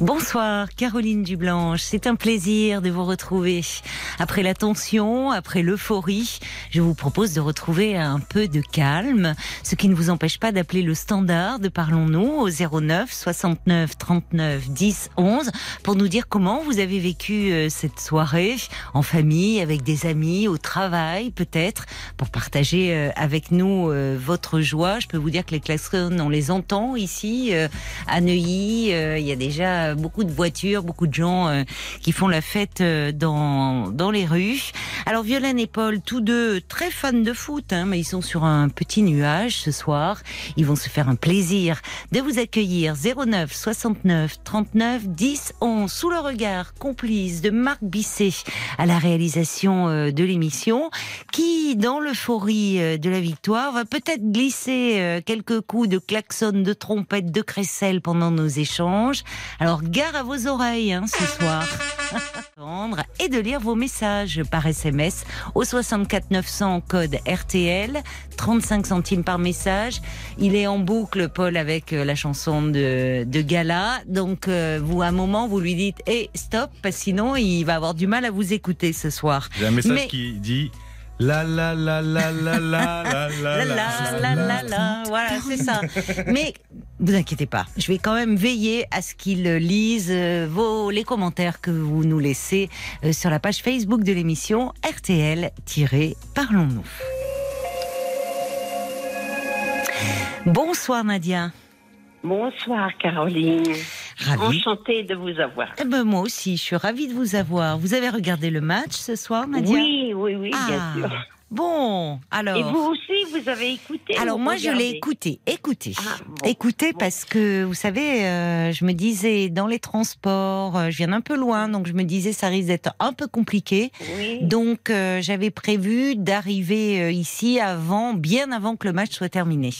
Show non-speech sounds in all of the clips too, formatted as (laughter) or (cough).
Bonsoir Caroline Dublanche, c'est un plaisir de vous retrouver. Après la tension, après l'euphorie, je vous propose de retrouver un peu de calme, ce qui ne vous empêche pas d'appeler le standard de Parlons-nous au 09 69 39 10 11 pour nous dire comment vous avez vécu euh, cette soirée en famille, avec des amis, au travail peut-être, pour partager euh, avec nous euh, votre joie. Je peux vous dire que les klaxons, on les entend ici à Neuilly. Il y a déjà beaucoup de voitures, beaucoup de gens euh, qui font la fête euh, dans, dans les rues. Alors Violaine et Paul, tous deux très fans de foot, hein, mais ils sont sur un petit nuage ce soir. Ils vont se faire un plaisir de vous accueillir 09 69 39 10 11 sous le regard complice de Marc Bisset à la réalisation euh, de l'émission, qui dans l'euphorie de la victoire va peut-être glisser quelques coups de klaxon, de trompette, de crécelle pendant nos échanges. Alors gare à vos oreilles hein, ce soir. (laughs) et de lire vos messages par SMS au 64 900 code RTL, 35 centimes par message. Il est en boucle, Paul, avec euh, la chanson de, de Gala. Donc, euh, vous, à un moment, vous lui dites "Eh, stop", parce sinon, il va avoir du mal à vous écouter ce soir. J'ai un message qui dit la la la la la la la la la la la voilà c'est ça. Mais vous inquiétez pas, je vais quand même veiller à ce qu'ils lisent vos les commentaires que vous nous laissez sur la page Facebook de l'émission RTL-Parlons-nous. Bonsoir Nadia. Bonsoir Caroline. Enchantée de vous avoir. Eh ben, moi aussi, je suis ravie de vous avoir. Vous avez regardé le match ce soir, Nadia? Oui, oui, oui, bien Ah, sûr. Bon, alors. Et vous aussi, vous avez écouté Alors moi je l'ai écouté, écouté, Ah, bon, écouté bon. parce que vous savez, euh, je me disais dans les transports, euh, je viens d'un peu loin, donc je me disais ça risque d'être un peu compliqué. Oui. Donc euh, j'avais prévu d'arriver ici avant, bien avant que le match soit terminé.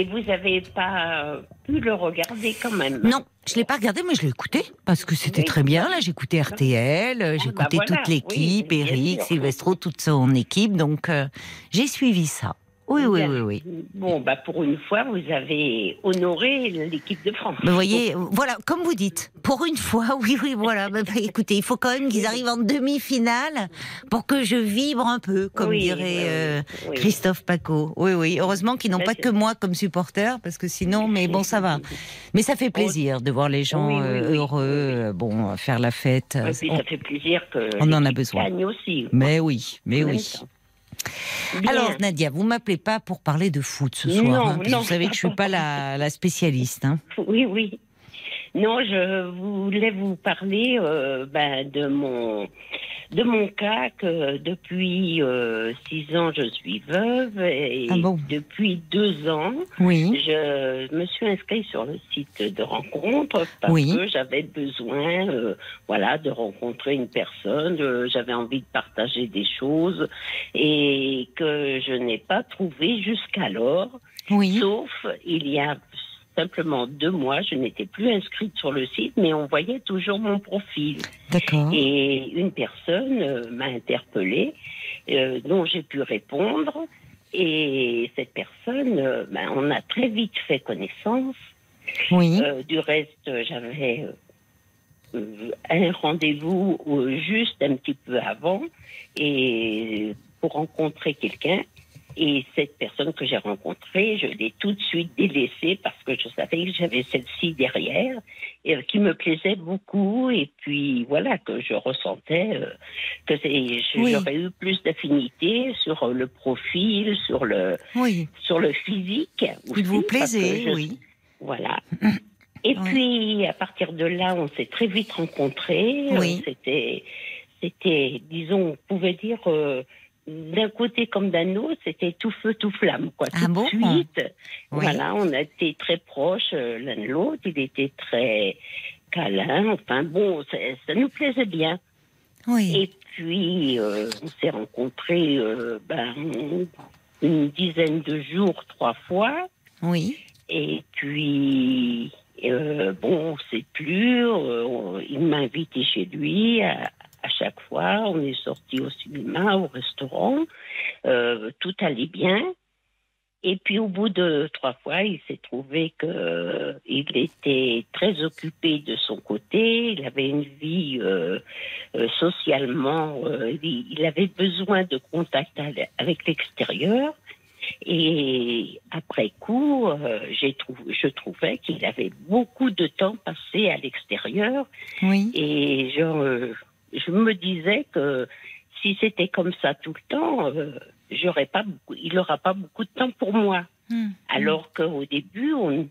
Et vous n'avez pas euh, pu le regarder quand même Non, je l'ai pas regardé, mais je l'ai écouté parce que c'était Oui. très bien. Là, j'ai écouté RTL, Ah, bah écouté voilà, toute l'équipe, oui, Eric. Silvestro, toute son équipe, donc euh, j'ai suivi ça. Oui, oui, oui, oui. Bon, bah pour une fois, vous avez honoré l'équipe de France. Vous voyez, voilà, comme vous dites, pour une fois, (laughs) oui, oui, voilà. Bah, bah, écoutez, il faut quand même qu'ils arrivent en demi-finale pour que je vibre un peu, comme Oui, dirait oui, euh. Christophe Paco. Oui, oui. Heureusement qu'ils n'ont Bah, pas que moi comme supporter, parce que sinon, mais bon, ça va. Mais ça fait plaisir de voir les gens euh, heureux, bon, faire la fête. Et puis On- ça fait plaisir que on en a besoin. aussi. Mais oui, mais oui. Bien. Alors Nadia, vous m'appelez pas pour parler de foot ce soir, Non, hein, non, vous savez que je suis pas la, la spécialiste. Hein. Oui, oui. Non, je voulais vous parler euh, ben, de mon de mon cas que depuis euh, six ans je suis veuve et Ah bon? depuis deux ans Oui. je me suis inscrite sur le site de rencontre parce Oui. que j'avais besoin euh, voilà de rencontrer une personne euh, j'avais envie de partager des choses et que je n'ai pas trouvé jusqu'alors Oui. Sauf, il y a simplement deux mois, je n'étais plus inscrite sur le site, mais on voyait toujours mon profil. D'accord. Et une personne euh, m'a interpellée, euh, dont j'ai pu répondre. Et cette personne, euh, ben, on a très vite fait connaissance. Oui. Du reste, j'avais un rendez-vous juste un petit peu avant et pour rencontrer quelqu'un. Et cette personne que j'ai rencontrée, je l'ai tout de suite délaissée parce que je savais que j'avais celle-ci derrière et euh, qui me plaisait beaucoup. Et puis voilà que je ressentais euh, que Oui. j'aurais eu plus d'affinité sur euh, le profil, sur le Oui. sur le physique. Il vous aussi, parce que plaisait, je- oui. voilà. (clears throat) Et Oui. puis, à partir de là, on s'est très vite rencontrés. Oui. C'était, c'était, disons, on pouvait dire, euh, d'un côté comme d'un autre, c'était tout feu, tout flamme. Quoi. Ah bon? de voilà, on a été très proches euh, l'un de l'autre. Il était très câlin. Enfin bon, ça, nous plaisait bien. Oui. Et puis, euh, on s'est rencontrés euh, ben, une dizaine de jours, trois fois. Oui. Et puis, bon, on ne sait plus. il m'a invité chez lui à, à chaque fois, on est sorti au cinéma, au restaurant. Euh, tout allait bien. Et puis au bout de trois fois, il s'est trouvé que euh, était très occupé de son côté. Il avait une vie euh, euh, socialement, il avait besoin de contact avec l'extérieur. Et après coup, euh, j'ai je trouvais qu'il avait beaucoup de temps passé à l'extérieur. Oui. Et je, euh, je me disais que si c'était comme ça tout le temps, euh, j'aurais pas beaucoup, il n'aura pas beaucoup de temps pour moi. Hmm. Alors qu'au début, on,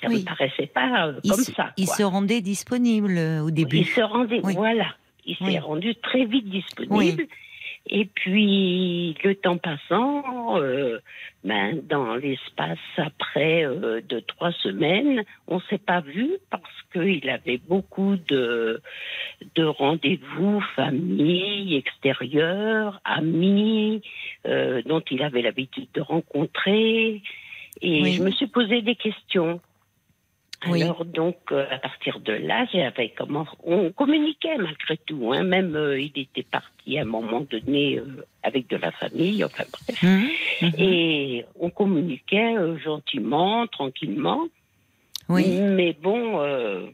ça Oui. me paraissait pas euh, comme se, ça. il quoi. se rendait disponible euh, au début. Il se rendait, Oui. voilà. Il s'est rendu très vite disponible. Et puis, le temps passant, euh, ben, dans l'espace après euh, de trois semaines, on s'est pas vu parce qu'il avait beaucoup de, de rendez-vous, famille, extérieur, amis, euh, dont il avait l'habitude de rencontrer. Et Oui. je me suis posé des questions. Oui. Alors donc euh, à partir de là, j'avais comment on communiquait malgré tout. Hein, même euh, il était parti à un moment donné euh, avec de la famille. Enfin bref. Mhm. Mhm. Et on communiquait euh, gentiment, tranquillement. Oui. Mais bon, euh,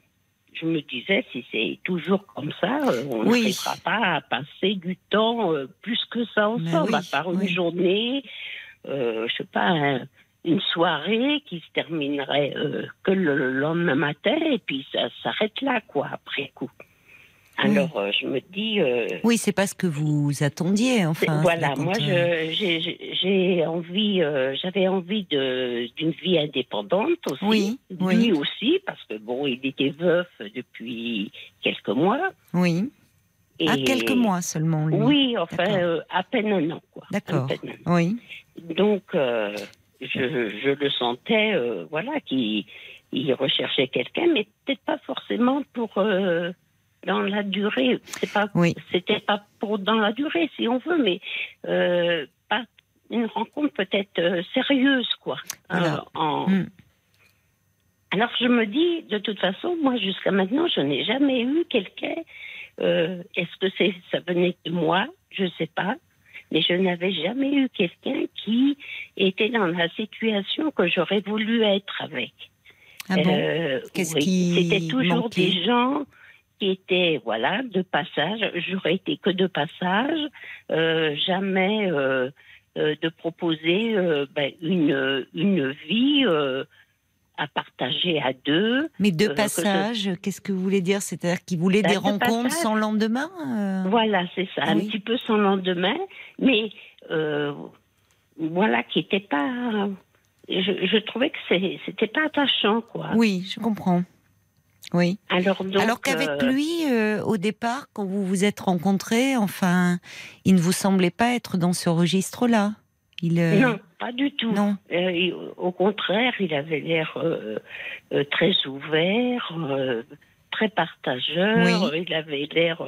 je me disais si c'est toujours comme ça, euh, on Oui. n'arrivera pas à passer du temps euh, plus que ça ensemble, oui, à part une journée, euh, je sais pas. un- une soirée qui se terminerait euh, que le lendemain matin et puis ça s'arrête là quoi après coup. Alors euh, je me dis euh, Oui, c'est pas ce que vous attendiez, enfin. voilà, moi j'ai- envie, euh, j'avais envie de d'une vie indépendante aussi. Oui, Lui oui. aussi, parce que bon, il était veuf depuis quelques mois. Oui. Et À quelques mois seulement, lui. Oui, enfin à peine un an quoi. D'accord. Oui. Donc je, je le sentais, euh, voilà, qu'il il recherchait quelqu'un, mais peut-être pas forcément pour euh, dans la durée. C'est pas Oui. c'était pas pour dans la durée, si on veut, mais euh, pas une rencontre peut-être sérieuse, quoi. Voilà. Euh, en- Mm. Alors je me dis, de toute façon, moi jusqu'à maintenant, je n'ai jamais eu quelqu'un. Est-ce que c'est ça venait de moi? Je ne sais pas, mais je n'avais jamais eu quelqu'un qui était dans la situation que j'aurais voulu être avec. Ah bon? Euh, Qu'est-ce oui, qui C'était toujours manquait? des gens qui étaient, voilà, de passage. J'aurais été que de passage. Euh, jamais euh, de proposer ben, une, une vie à partager à deux. Mais de euh, que passage, qu'est-ce que vous voulez dire? C'est-à-dire qu'il voulait Bah, des de rencontres sans lendemain euh? Voilà, c'est ça, un petit peu sans lendemain, mais euh, voilà, qui n'était pas. Je, je trouvais que c'était pas attachant, quoi. Oui, je comprends. Oui. Alors, qu'avec lui, au départ, quand vous vous êtes rencontrés, enfin, il ne vous semblait pas être dans ce registre-là. Il, euh, Non, pas du tout. non. Euh, il- au contraire, il avait l'air euh, très ouvert, très partageur. Il avait l'air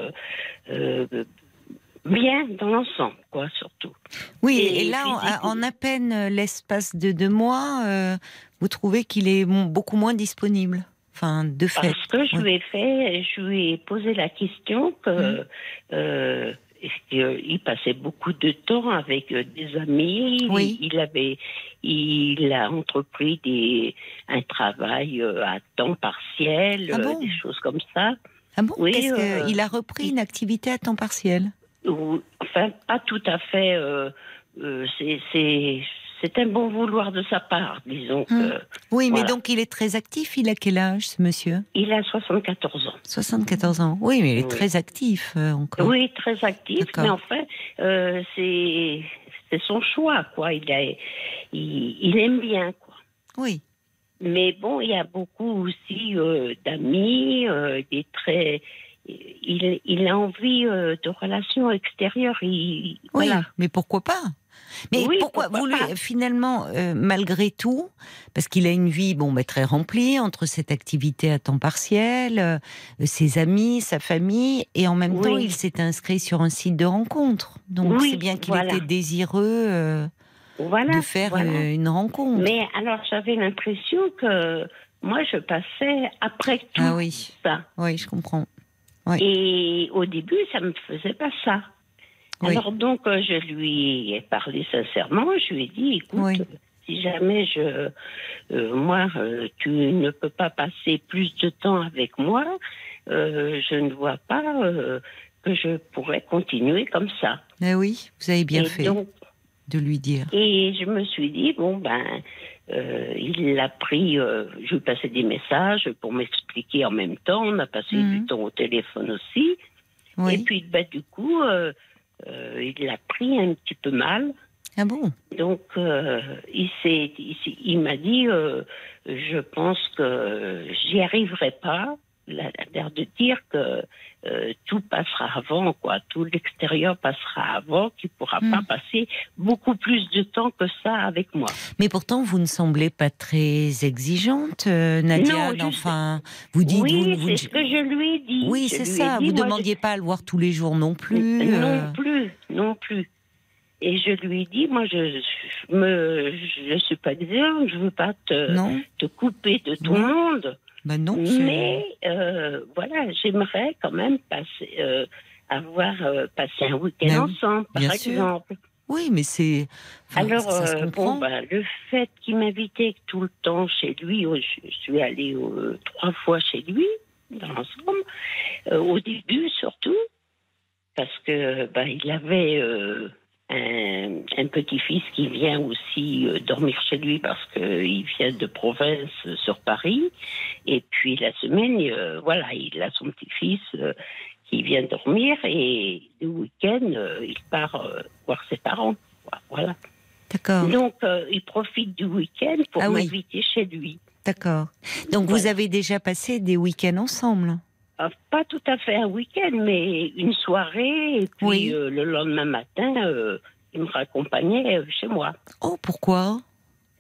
bien dans l'ensemble, quoi, surtout. Oui, Et et, là, en, à peine l'espace de deux mois, vous trouvez qu'il est beaucoup moins disponible. Enfin, de fait. Parce que je lui ai fait, je lui ai posé la question que Mhm. Euh, qu'il passait beaucoup de temps avec euh, des amis. Oui. Il, il avait, il a entrepris des, un travail euh, à temps partiel, Ah bon des choses comme ça. Ah bon Oui, Qu'est-ce que- euh, Il a repris une activité à temps partiel. Ou- enfin, pas tout à fait. euh, euh, c'est, c'est, c'est un bon vouloir de sa part, disons. Mhm. Oui, mais donc il est très actif. Il a quel âge, ce monsieur? Il a 74 ans. 74 ans. Oui, mais il est Oui. très actif euh, encore. Oui, très actif, mais enfin, euh, c'est c'est son choix, quoi. Il, a, il, il aime bien, quoi. Oui. Mais bon, il y a beaucoup aussi euh, d'amis, des très. Il, il a envie de relations extérieures. Il, Oui, voilà. mais pourquoi pas? Mais Oui, pourquoi, pourquoi vous lui- finalement, euh, malgré tout, parce qu'il a une vie bon, bah, très remplie entre cette activité à temps partiel, euh, ses amis, sa famille, et en même Oui. temps, il s'est inscrit sur un site de rencontre. Donc Oui, c'est bien qu'il voilà. était désireux euh, Voilà. de faire voilà. une rencontre. Mais alors, j'avais l'impression que moi, je passais après tout Ah oui, ça. oui, je comprends. Et au début, ça me faisait pas ça. Oui. Alors donc, euh, je lui ai parlé sincèrement. Je lui ai dit, écoute, Oui. si jamais je, euh, moi, euh, tu ne peux pas passer plus de temps avec moi, euh, je ne vois pas que je pourrais continuer comme ça. Eh oui, vous avez bien et fait donc, de lui dire. et je me suis dit, bon, ben, euh, il l'a pris, euh, je lui passais des messages pour m'expliquer en même temps. On a passé Mhm. du temps au téléphone aussi. Et puis, ben, du coup, euh, euh, il l'a pris un petit peu mal. Ah bon? Donc, euh, il, s'est, il, s'est- il m'a dit, euh, je pense que j'y arriverai pas. L'air de dire que euh, tout passera avant, quoi. Tout l'extérieur passera avant, qu'il pourra Hmm. pas passer beaucoup plus de temps que ça avec moi. Mais pourtant, vous ne semblez pas très exigeante, euh, Nadia. Non, enfin, vous dites. oui, vous, vous- c'est ce que je lui ai dit. Oui, c'est ça. dit, Vous je- demandiez pas à le voir tous les jours non plus. euh, Non plus, non plus. Et je lui ai dit, moi, je, je me, je suis pas exigeante, je veux pas te, Non, te couper de tout le monde. Bah non. Mais euh, voilà, j'aimerais quand même passer, euh, avoir euh, passé un week-end Ben oui, ensemble, par sûr. exemple. Oui, mais c'est. enfin, Alors, ça, se comprend. bon, ben, le fait qu'il m'invitait tout le temps chez lui, oh, je, suis allée trois fois chez lui, dans l'ensemble, au début surtout, parce que ben, il avait un, un petit-fils qui vient aussi euh, dormir chez lui parce qu'il vient de province euh, sur Paris. Et puis la semaine, euh, voilà, il a son petit-fils euh, qui vient dormir et le week-end, euh, il part euh, voir ses parents. Voilà. D'accord, Donc, euh, il profite du week-end pour Ah oui. m'inviter chez lui. d'accord. Donc vous avez déjà passé des week-ends ensemble? Euh, pas tout à fait un week-end, mais une soirée. Et puis Oui. euh, le lendemain matin, euh, il me raccompagnait chez moi. Oh, pourquoi?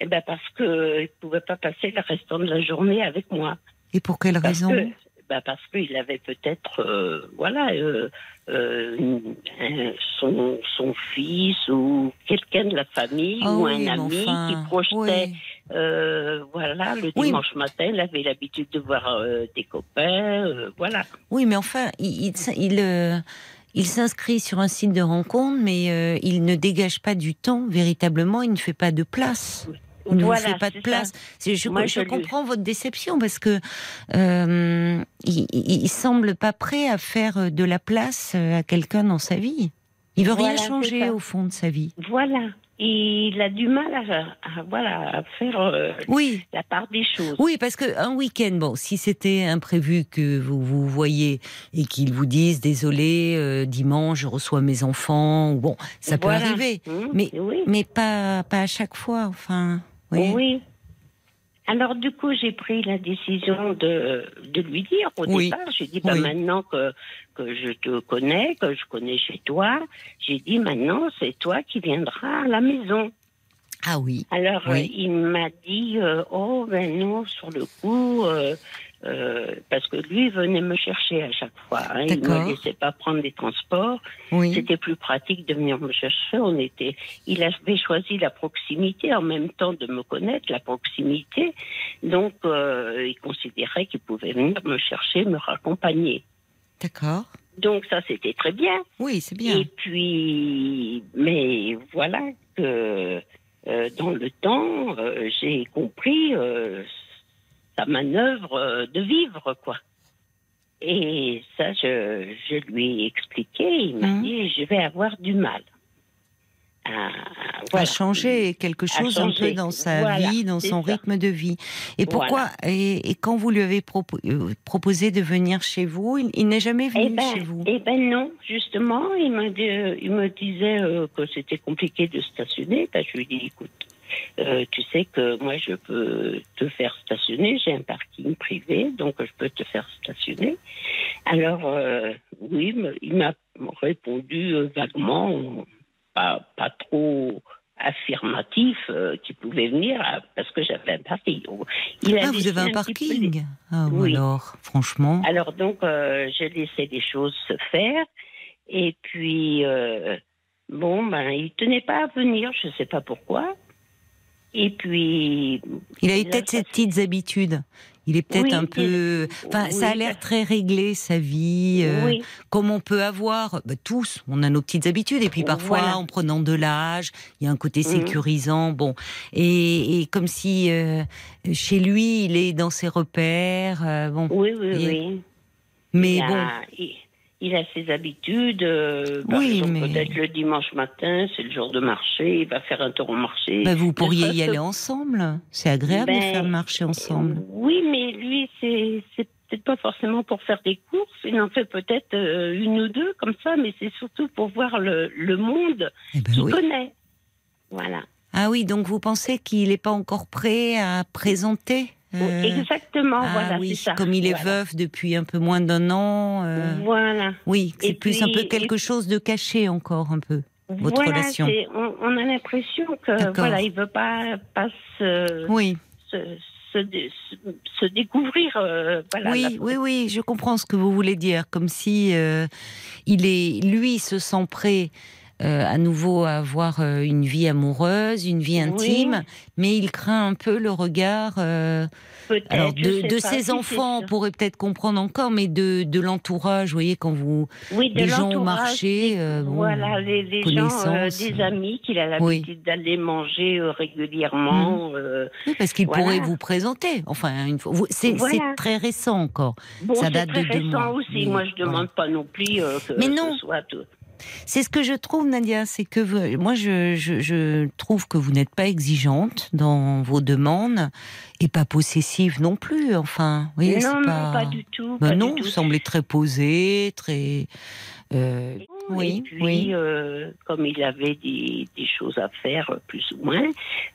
Eh ben parce que euh, il pouvait pas passer le restant de la journée avec moi. Et pour quelle Parce raison? que ben parce qu'il avait peut-être euh, voilà euh, euh, son, son fils ou quelqu'un de la famille Ah ou oui, un ami enfin, qui projetait oui. Voilà, le Oui. dimanche matin, il avait l'habitude de voir des copains, voilà. Oui, mais enfin, il, il, il, il s'inscrit sur un site de rencontre, mais il ne dégage pas du temps véritablement, il ne fait pas de place. Ne vous voilà, fait pas de place. Je, Moi, je je lui- comprends votre déception parce que euh, il, semble pas prêt à faire de la place à quelqu'un dans sa vie. Il veut Voilà, rien changer au fond de sa vie. Voilà. Il a du mal à, à, voilà, à faire euh, Oui, la part des choses. Oui, parce que un week-end, bon, si c'était imprévu que vous vous voyez et qu'ils vous disent désolé, euh, dimanche je reçois mes enfants, bon, ça peut arriver, Hum, mais- oui. mais pas pas à chaque fois. Enfin, oui. oui. Alors du coup, j'ai pris la décision de, de lui dire au Oui. départ. J'ai dit, bah, Oui. maintenant que, que je te connais, que je connais chez toi, j'ai dit, maintenant, c'est toi qui viendras à la maison. Ah oui. Alors, Oui. euh, il m'a dit, euh, oh, ben non, sur le coup, euh, euh, parce que lui venait me chercher à chaque fois. hein. il D'accord. me laissait pas prendre les transports. Oui. C'était plus pratique de venir me chercher. On était, il avait choisi la proximité en même temps de me connaître, la proximité. Donc, euh, il considérait qu'il pouvait venir me chercher, me raccompagner. D'accord. Donc, ça, c'était très bien. Oui, c'est bien. Et puis, mais voilà que euh, dans le temps, j'ai compris sa manœuvre euh, de vivre, quoi. Et ça, je, je lui ai expliqué. Il m'a Mhm. dit, je vais avoir du mal. À, changer quelque chose un peu dans sa Voilà, vie, dans son ça. rythme de vie. Et pourquoi et, et quand vous lui avez propo- euh, proposé de venir chez vous, il, il n'est jamais venu Eh ben, chez vous? eh ben non, justement, il, m'a dit- il me disait euh, que c'était compliqué de stationner. Ben, je lui ai dit, écoute, euh, tu sais que moi, je peux te faire stationner. J'ai un parking privé, donc je peux te faire stationner. Alors, euh, oui, il m'a répondu euh, vaguement, pas, pas trop affirmatif euh, qu'il pouvait venir euh, parce que j'avais un parking. Il a Ah, vous avez un parking? Ah, ou Oui. alors, franchement? alors donc, euh, j'ai laissé les choses se faire. Et puis, euh, bon, ben, il tenait pas à venir, je sais pas pourquoi. Et puis. Il a eu peut-être ses petites habitudes. Il est peut-être Oui, un peu. Enfin, ça a l'air très réglé sa vie, euh, Oui. comme on peut avoir. bah, tous, on a nos petites habitudes. Et puis parfois, Voilà. en prenant de l'âge, il y a un côté Mhm. sécurisant. Bon, et, et comme si euh, chez lui, il est dans ses repères. euh, bon, Oui, oui, Et- oui. mais il, bon. a, il, a ses habitudes. euh, par Oui, exemple, mais- Peut-être le dimanche matin, c'est le jour de marché, il va faire un tour au marché. bah, vous pourriez y que- aller ensemble. C'est agréable de Ben, faire le marché ensemble. Oui, mais lui, c'est c'est peut-être pas forcément pour faire des courses. Il en fait peut-être euh, une ou deux comme ça, mais c'est surtout pour voir le, le monde Eh ben qu'il oui. connaît. Voilà. Ah oui, donc vous pensez qu'il n'est pas encore prêt à présenter euh, Exactement, ah voilà, oui, ça. comme il est Voilà. veuf depuis un peu moins d'un an. euh, Voilà. Oui, c'est Et plus un peu quelque chose de caché encore un peu. Votre voilà, relation. On, on a l'impression que voilà, il veut pas, pas se, Oui, se, se dé- se- se découvrir. euh, voilà, oui, la- oui, oui, je comprends ce que vous voulez dire. Comme si il est, lui, se sent prêt. Euh, à nouveau à avoir euh, une vie amoureuse, une vie intime, mais il craint un peu le regard euh, alors de, de ses si enfants, on pourrait peut-être comprendre encore, mais de, de l'entourage, vous voyez, quand vous oui, des gens au marché, euh, bon, voilà, les, les gens, euh, des euh, amis qu'il a oui. l'habitude d'aller manger euh, régulièrement. euh, Oui, parce qu'il Voilà. pourrait vous présenter. Enfin, une fois, c'est Voilà. très récent encore. Bon, Ça c'est date très de deux récent mois. aussi. Oui, Moi, je demande pas non plus euh, que Mais ce non. soit tout. C'est ce que je trouve, Nadia, c'est que vous- moi, je, je, je trouve que vous n'êtes pas exigeante dans vos demandes et pas possessive non plus. Enfin, voyez, non, non, pas... pas du tout. Ben pas non, du vous tout. semblez très posée, très. euh, oui, et puis, oui. euh, comme il avait des, des choses à faire, plus ou moins,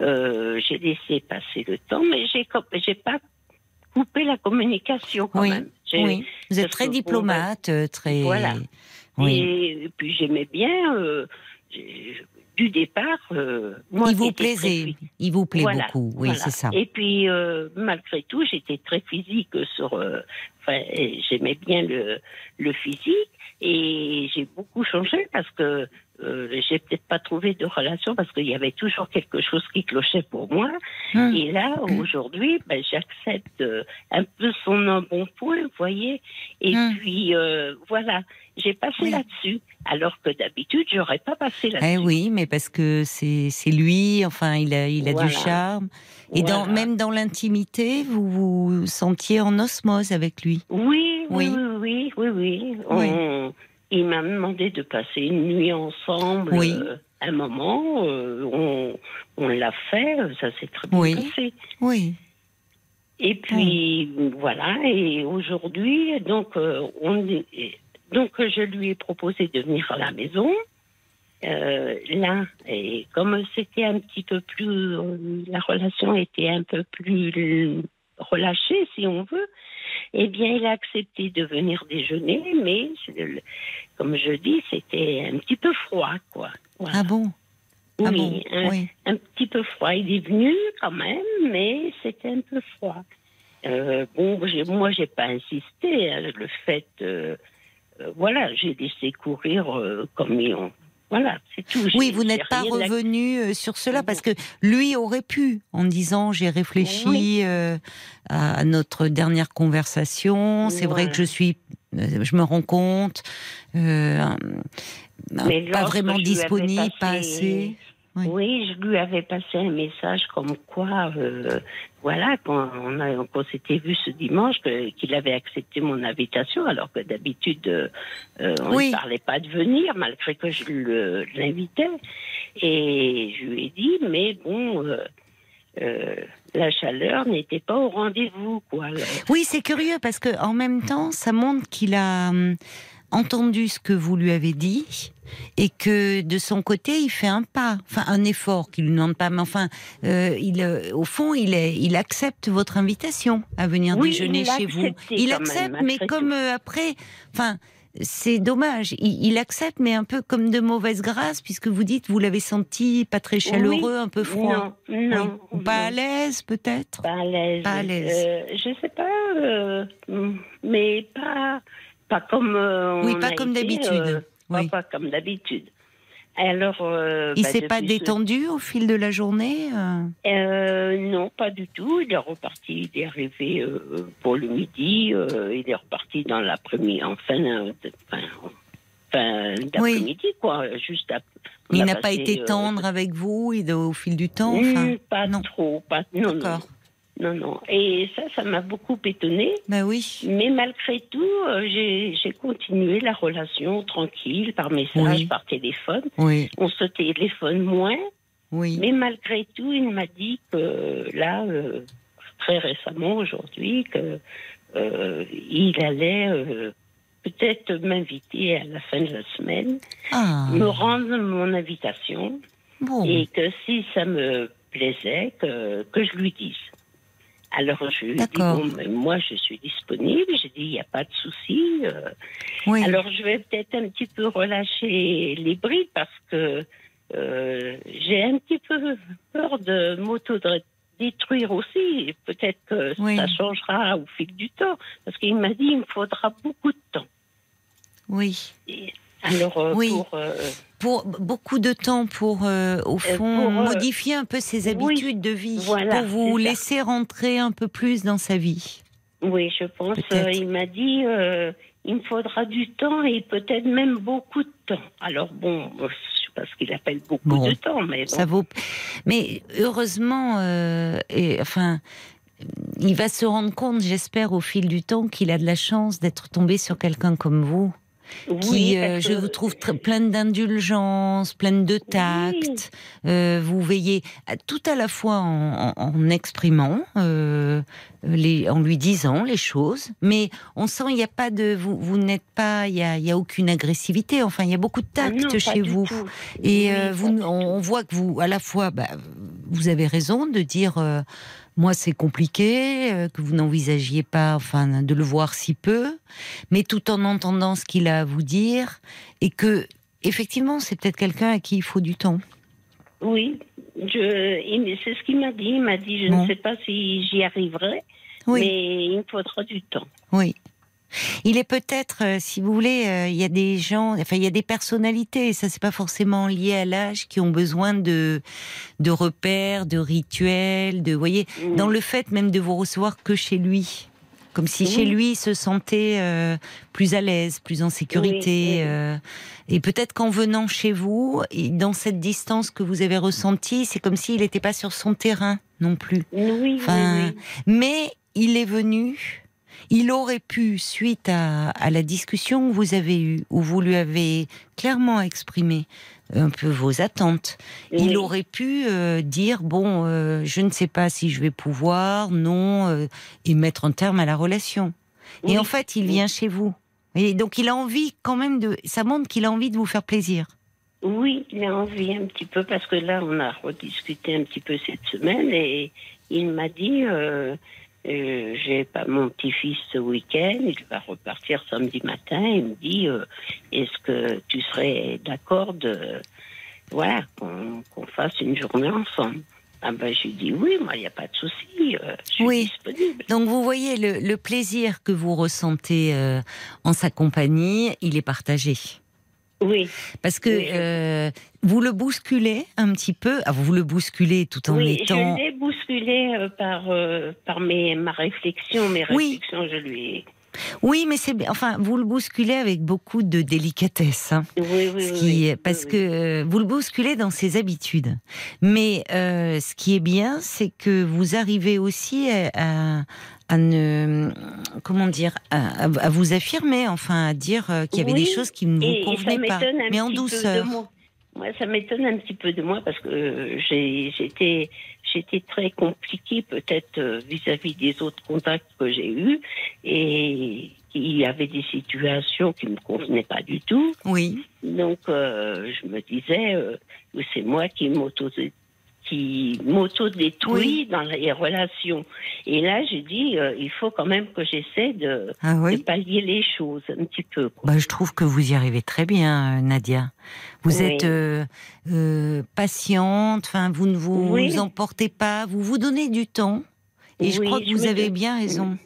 euh, j'ai laissé passer le temps, mais j'ai j'ai pas coupé la communication quand Oui, même. Oui. Vous êtes très diplomate, très. Voilà. Oui. Et, puis j'aimais bien. euh, du départ, euh, moi, il vous très plaisait, il vous plaît Voilà, beaucoup, oui, voilà. c'est ça. Et puis, euh, malgré tout, j'étais très physique sur. euh, j'aimais bien le, le physique et j'ai beaucoup changé parce que euh, j'ai peut-être pas trouvé de relation parce qu'il y avait toujours quelque chose qui clochait pour moi. Hum. Et là, aujourd'hui, ben, j'accepte euh, un peu son embonpoint, vous voyez. Et Hum. puis, euh, voilà, j'ai passé Oui. là-dessus. Alors que d'habitude, j'aurais pas passé là-dessus. Eh oui, mais parce que c'est c'est lui, enfin, il a, il a Voilà. du charme. Et dans, même dans l'intimité, vous vous sentiez en osmose avec lui. Oui, oui, Oui. oui, oui, oui, oui. Oui. On- il m'a demandé de passer une nuit ensemble. Oui. euh, un moment, euh, on, on l'a fait, ça s'est très bien Oui. passé. Oui. Et puis voilà, et aujourd'hui, donc euh, on est- donc je lui ai proposé de venir à la maison. Euh, là, et comme c'était un petit peu plus, la relation était un peu plus relâchée, si on veut, eh bien, il a accepté de venir déjeuner, mais comme je dis, c'était un petit peu froid, quoi. Voilà. Ah bon? Ah oui, bon? un, Oui. un petit peu froid. Il est venu quand même, mais c'était un peu froid. Euh, bon, moi, j'ai pas insisté. hein, le fait, euh, euh, voilà, j'ai laissé courir euh, comme ils ont. Voilà, c'est tout. Oui, vous n'êtes pas revenu sur cela parce que lui aurait pu, en disant j'ai réfléchi Oui. à notre dernière conversation. C'est vrai que je suis, je me rends compte, euh, Mais pas vraiment disponible, pas assez. Oui. Oui, je lui avais passé un message comme quoi, euh, voilà, quand on, s'était vu ce dimanche, qu'il avait accepté mon invitation, alors que d'habitude, euh, euh, on Oui. ne parlait pas de venir, malgré que je l'invitais. Et je lui ai dit, mais bon, euh, euh, la chaleur n'était pas au rendez-vous, quoi. Oui, c'est curieux parce que en même temps, ça montre qu'il a hum, entendu ce que vous lui avez dit et que de son côté, il fait un pas, enfin un effort qu'il ne demande pas, mais enfin, euh, il, euh, au fond, il, est, il accepte votre invitation à venir Oui, déjeuner chez vous. Il même, accepte, mais comme euh, après, enfin. C'est dommage. Il, il accepte, mais un peu comme de mauvaise grâce, puisque vous dites, vous l'avez senti pas très chaleureux, un peu froid. Non, non. Oui. Pas à l'aise, peut-être? Pas à l'aise. Pas à l'aise. Euh, je sais pas, euh, mais pas, pas comme. euh, Oui, on pas a comme été, d'habitude. pas- Oui. Pas, comme d'habitude. Alors, euh, Il bah, s'est pas ce- détendu au fil de la journée euh? Euh, non, pas du tout. Il est reparti, il est arrivé euh, pour le midi, euh, il est reparti dans l'après-midi, en fin, de- fin, fin d'après-midi, quoi. Juste Il n'a pas été euh, tendre avec vous au fil du temps enfin, Pas non. trop, pas. Non. Non, non. Et ça, ça m'a beaucoup étonnée. Bah oui. Mais malgré tout, euh, j'ai continué la relation tranquille, par message, Oui. par téléphone. Oui, On se téléphone moins. oui. Mais malgré tout, il m'a dit que là, euh, très récemment, aujourd'hui, que euh, il allait euh, peut-être m'inviter à la fin de la semaine, Ah, me rendre mon invitation, bon. et que si ça me plaisait, que, que je lui dise. Alors je lui ai dit, D'accord. bon, mais moi je suis disponible, j'ai dit, il n'y a pas de souci. euh, Oui. alors je vais peut-être un petit peu relâcher les brides parce que euh, j'ai un petit peu peur de m'auto-détruire aussi. Peut-être que Oui. ça changera au fil du temps. Parce qu'il m'a dit il me faudra beaucoup de temps. Oui. Et alors euh, Oui. pour... Pour beaucoup de temps pour, euh, au Euh, fond, pour, euh, modifier un peu ses oui. habitudes de vie, Voilà, pour vous ça. laisser rentrer un peu plus dans sa vie. oui, je pense. Il m'a dit il me faudra du temps et peut-être même beaucoup de temps. Alors bon, je sais pas ce qu'il appelle beaucoup Bon. de temps, mais bon. Ça vaut. Mais heureusement, euh, et, enfin, il va se rendre compte, j'espère, au fil du temps, qu'il a de la chance d'être tombé sur quelqu'un comme vous, qui, euh, je que- vous trouve très- pleine d'indulgence, pleine de tact. Euh, vous veillez à- tout à la fois en, en- en exprimant, euh, les, en lui disant les choses, mais on sent il n'y a pas de, vous, vous n'êtes pas, il y a, y a aucune agressivité. Enfin, il y a beaucoup de Ah tact non, chez vous. tout. Et Oui, vous, on, voit que vous, à la fois, bah, vous avez raison de dire, moi c'est compliqué, euh, que vous n'envisagiez pas, enfin, de le voir si peu, mais tout en entendant ce qu'il a à vous dire, et que effectivement, c'est peut-être quelqu'un à qui il faut du temps. Oui, je, c'est ce qu'il m'a dit. Il m'a dit, je Bon. ne sais pas si j'y arriverai, Oui, mais il me faudra du temps. oui. Il est peut-être, euh, si vous voulez, euh, il y a des gens, enfin, il y a des personnalités, et ça c'est pas forcément lié à l'âge, qui ont besoin de, de repères, de rituels, de, vous voyez, dans le fait même de vous recevoir que chez lui. Comme si chez lui, il se sentait euh, plus à l'aise, plus en sécurité. Oui, et peut-être qu'en venant chez vous, et dans cette distance que vous avez ressentie, c'est comme s'il n'était pas sur son terrain non plus. Oui, Enfin, oui, oui. Mais il est venu, il aurait pu, suite à, à la discussion que vous avez eue, où vous lui avez clairement exprimé un peu vos attentes, il aurait pu euh, dire bon, euh, je ne sais pas si je vais pouvoir, non, euh, et mettre un terme à la relation. Et en fait, il vient chez vous. Et donc, il a envie quand même de. Ça montre qu'il a envie de vous faire plaisir. Oui, il a envie un petit peu parce que là, on a rediscuté un petit peu cette semaine et il m'a dit euh, j'ai pas mon petit-fils ce week-end, il va repartir samedi matin. Il me dit euh, est-ce que tu serais d'accord de voilà qu'on fasse une journée ensemble? Ah ben je lui dis oui, moi il n'y a pas de souci, euh, je suis Oui. disponible. Donc, vous voyez, le, le plaisir que vous ressentez euh, en sa compagnie, il est partagé. Oui, Parce que Oui, euh, vous le bousculez un petit peu, ah, vous le bousculez tout en oui, étant. je l'ai bousculé euh, par euh, par mes ma réflexion, mes Oui. réflexions, je lui ai Oui, mais c'est. Enfin, vous le bousculez avec beaucoup de délicatesse. hein. Oui, oui, Ce oui, qui, oui, parce que euh, vous le bousculez dans ses habitudes. Mais euh, ce qui est bien, c'est que vous arrivez aussi à, à- à ne, comment dire, à, à vous affirmer, enfin, à dire euh, qu'il y avait Oui, des choses qui ne vous Et, et ça convenaient pas, mais en douceur. moi. Moi, ça m'étonne un petit peu de moi parce que euh, j'étais j'étais très compliquée peut-être euh, vis-à-vis des autres contacts que j'ai eus et il y avait des situations qui me convenaient pas du tout. Oui, Donc euh, je me disais euh, c'est moi qui m'auto qui m'auto-détruit Oui. dans les relations. Et là, j'ai dit, euh, il faut quand même que j'essaie de, ah de pallier les choses un petit peu. Bah, je trouve que vous y arrivez très bien, euh, Nadia. Vous Oui. êtes euh, euh, patiente, enfin, vous ne vous emportez pas, vous vous donnez du temps. Et je crois que je vous avez donne- bien raison.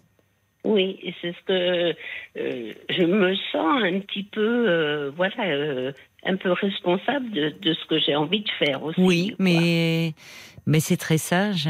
Oui, c'est ce que euh, je me sens un petit peu, euh, voilà, euh, un peu responsable de, de ce que j'ai envie de faire aussi. Oui, quoi. mais, mais c'est très sage.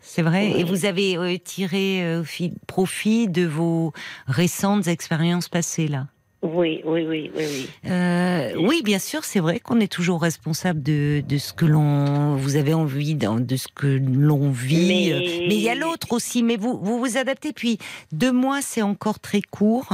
C'est vrai. Oui. Et vous avez euh, tiré euh, fi- profit de vos récentes expériences passées là? Oui, oui, oui, oui, oui. Euh, oui, bien sûr, c'est vrai qu'on est toujours responsable de, de ce que l'on, vous avez envie, de ce que l'on vit. Mais- euh, Mais il y a l'autre aussi. Mais vous, vous vous adaptez. Puis deux mois, c'est encore très court.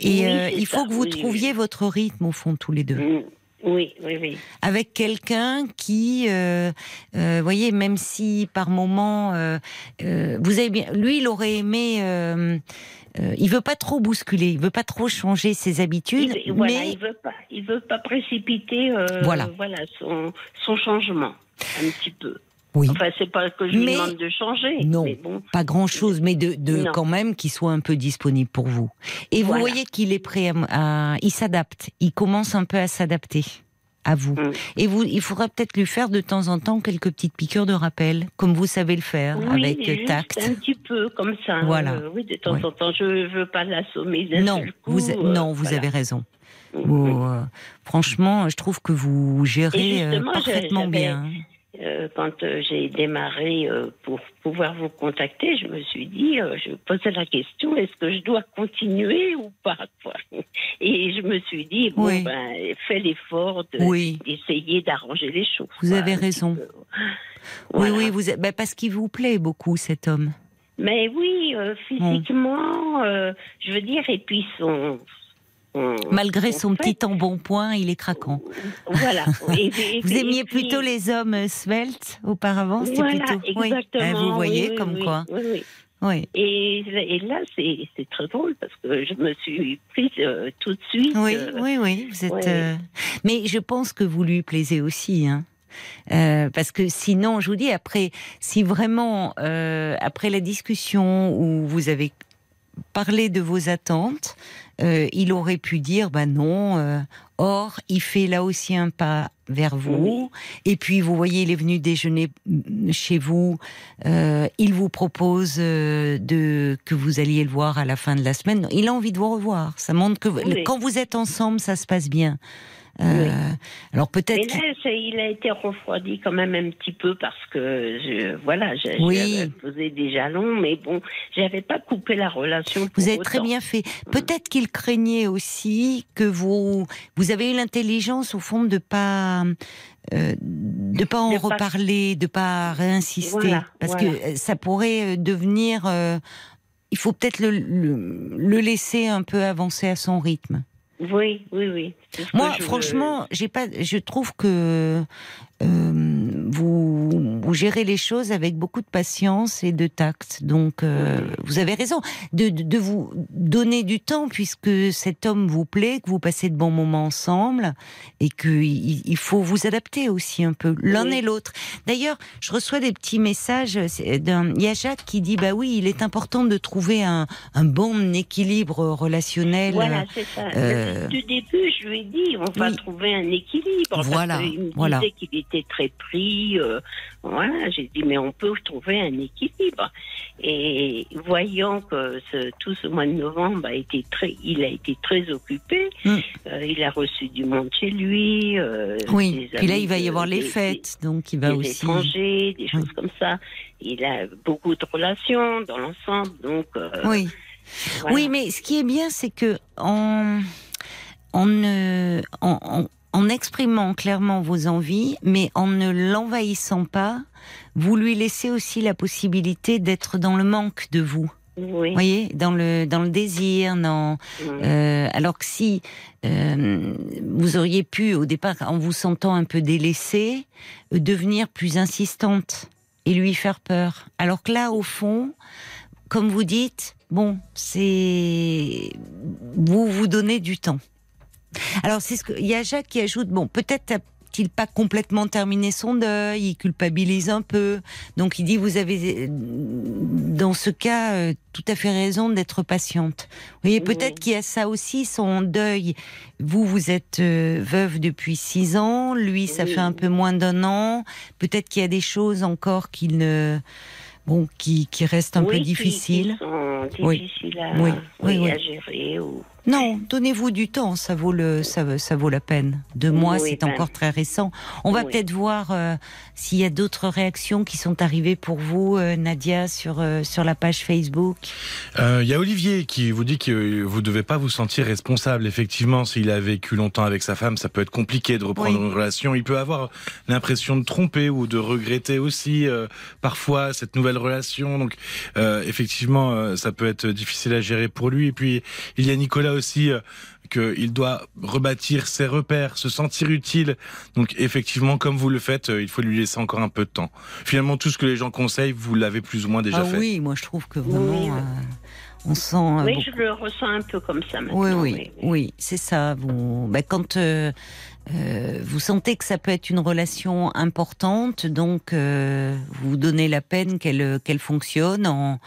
Et Oui, euh, il faut ça, que vous trouviez votre rythme au fond tous les deux. Mm. Oui, oui, oui. avec quelqu'un qui, euh, euh, voyez, même si par moment, euh, vous avez bien, lui, il aurait aimé. Euh, il veut pas trop bousculer, il veut pas trop changer ses habitudes, Il, voilà, mais il veut pas, il veut pas précipiter, euh, Voilà. voilà, son, son changement, un petit peu. oui, Enfin, c'est pas que je lui Mais- demande de changer, Non. mais bon. pas grand chose, mais de, de quand même qu'il soit un peu disponible pour vous. Et vous voyez qu'il est prêt à, à- il s'adapte, il commence un peu à s'adapter à vous. Mm. Et vous, il faudra peut-être lui faire de temps en temps quelques petites piqûres de rappel, comme vous savez le faire, Oui, avec juste tact. un petit peu comme ça. Voilà. euh, oui, de temps Oui. en temps, je veux pas l'assommer d'un Non, seul coup. vous, euh, non, vous voilà. avez raison. Mm. Vous, euh, franchement, je trouve que vous gérez parfaitement bien. Euh, quand euh, j'ai démarré euh, pour pouvoir vous contacter, je me suis dit, euh, je posais la question, est-ce que je dois continuer ou pas quoi? (laughs) Et je me suis dit, bon, Oui. ben, fais l'effort de- Oui, d'essayer d'arranger les choses. Vous quoi, avez raison. oui, oui, vous, bah, parce qu'il vous plaît beaucoup cet homme. Mais oui, physiquement, je veux dire, et puis son... son- Malgré son fait, petit embonpoint, il est craquant. Voilà. (laughs) Et- et- Vous aimiez puis- plutôt les hommes euh, sveltes auparavant C'était Voilà, plutôt. Oui. exactement. Vous voyez, oui, comme oui, quoi. oui. Et, et là, c'est c'est très drôle parce que je me suis prise euh, tout de suite. Oui, euh, oui, oui, vous êtes. ouais. euh, Mais je pense que vous lui plaisez aussi, hein. Euh, parce que sinon, je vous dis après, si vraiment euh, après la discussion où vous avez parlé de vos attentes, euh, il aurait pu dire bah non. euh, or, il fait là aussi un pas vers vous. Et puis, vous voyez, il est venu déjeuner mm, chez vous. Euh, il vous propose de que vous alliez le voir à la fin de la semaine. Il a envie de vous revoir. Ça montre que Oui. quand vous êtes ensemble, ça se passe bien. Euh, Alors Mais peut-être. il a été refroidi quand même un petit peu parce que, je, voilà, Oui. j'avais posé des jalons, mais bon, j'avais pas coupé la relation. Vous avez très bien fait. Peut-être qu'il craignait aussi que vous vous avez eu l'intelligence au fond de pas euh, de pas en De pas- reparler, de pas réinsister, Voilà, parce voilà. que euh, ça pourrait euh, devenir. euh, il faut peut-être le, le, le laisser un peu avancer à son rythme. Oui, oui, oui. Moi, veux- franchement, j'ai pas. Je trouve que euh, vous vous gérez les choses avec beaucoup de patience et de tact. Donc, euh, vous avez raison de, de, de vous donner du temps puisque cet homme vous plaît, que vous passez de bons moments ensemble et que il, il faut vous adapter aussi un peu l'un Oui. et l'autre. D'ailleurs, je reçois des petits messages. Il y a Jacques qui dit bah oui, il est important de trouver un, un bon équilibre relationnel. Voilà, c'est ça. euh, Du début, je lui ai dit, on va oui. trouver un équilibre. Voilà, Parce qu'il me voilà. disait qu'il était très pris. euh, voilà, j'ai dit, mais on peut trouver un équilibre. Et voyant que ce- tout ce mois de novembre a été très, il a été très occupé. Mm. euh, il a reçu du monde chez lui. euh, Oui, puis là il va y avoir les des- fêtes, donc il va des aussi. étrangers, des choses comme ça. Il a beaucoup de relations dans l'ensemble, donc. euh, Oui. voilà. oui, mais ce qui est bien, c'est que en, ne- en, en- exprimant clairement vos envies, mais en ne l'envahissant pas, vous lui laissez aussi la possibilité d'être dans le manque de vous. Oui. Vous voyez, dans le dans le désir, dans Mm. Euh, alors que si euh, vous auriez pu, au départ, en vous sentant un peu délaissée, devenir plus insistante et lui faire peur. Alors que là, au fond, comme vous dites, bon, c'est vous vous donnez du temps. Alors c'est ce que il y a Jacques qui ajoute, bon, peut-être a-t-il pas complètement terminé son deuil, il culpabilise un peu, donc il dit vous avez euh, dans ce cas euh, tout à fait raison d'être patiente. Vous voyez, Oui. peut-être qu'il y a ça aussi, son deuil. Vous, vous êtes euh, veuve depuis six ans, lui, ça Oui. fait un peu moins d'un an. Peut-être qu'il y a des choses encore qu'il ne bon, qui, qui restent un Oui, peu qui- difficiles. Qui sont Oui. difficiles à, Oui, oui, oui, oui. à gérer. Ou... Non, donnez-vous du temps, ça vaut le, ça, ça vaut la peine. Deux mois, Oui, c'est ben. encore très récent. On va Oui. peut-être voir euh, s'il y a d'autres réactions qui sont arrivées pour vous, euh, Nadia, sur euh, sur la page Facebook. Euh, Il y a Olivier qui vous dit que vous devez pas vous sentir responsable. Effectivement, s'il a vécu longtemps avec sa femme, ça peut être compliqué de reprendre Oui. une relation. Il peut avoir l'impression de tromper ou de regretter aussi euh, parfois cette nouvelle relation. Donc, euh, effectivement, euh, ça peut être difficile à gérer pour lui. Et puis, il y a Nicolas aussi. euh, qu'il doit rebâtir ses repères, se sentir utile. Donc effectivement, comme vous le faites, il faut lui laisser encore un peu de temps. Finalement, tout ce que les gens conseillent, vous l'avez plus ou moins déjà ah fait. oui, moi je trouve que vraiment, Oui, euh, on sent. Oui, beaucoup- je le ressens un peu comme ça maintenant. Oui, oui, oui, c'est ça. Vous, ben, quand euh, euh, vous sentez que ça peut être une relation importante, donc euh, vous donnez la peine qu'elle qu'elle fonctionne. En,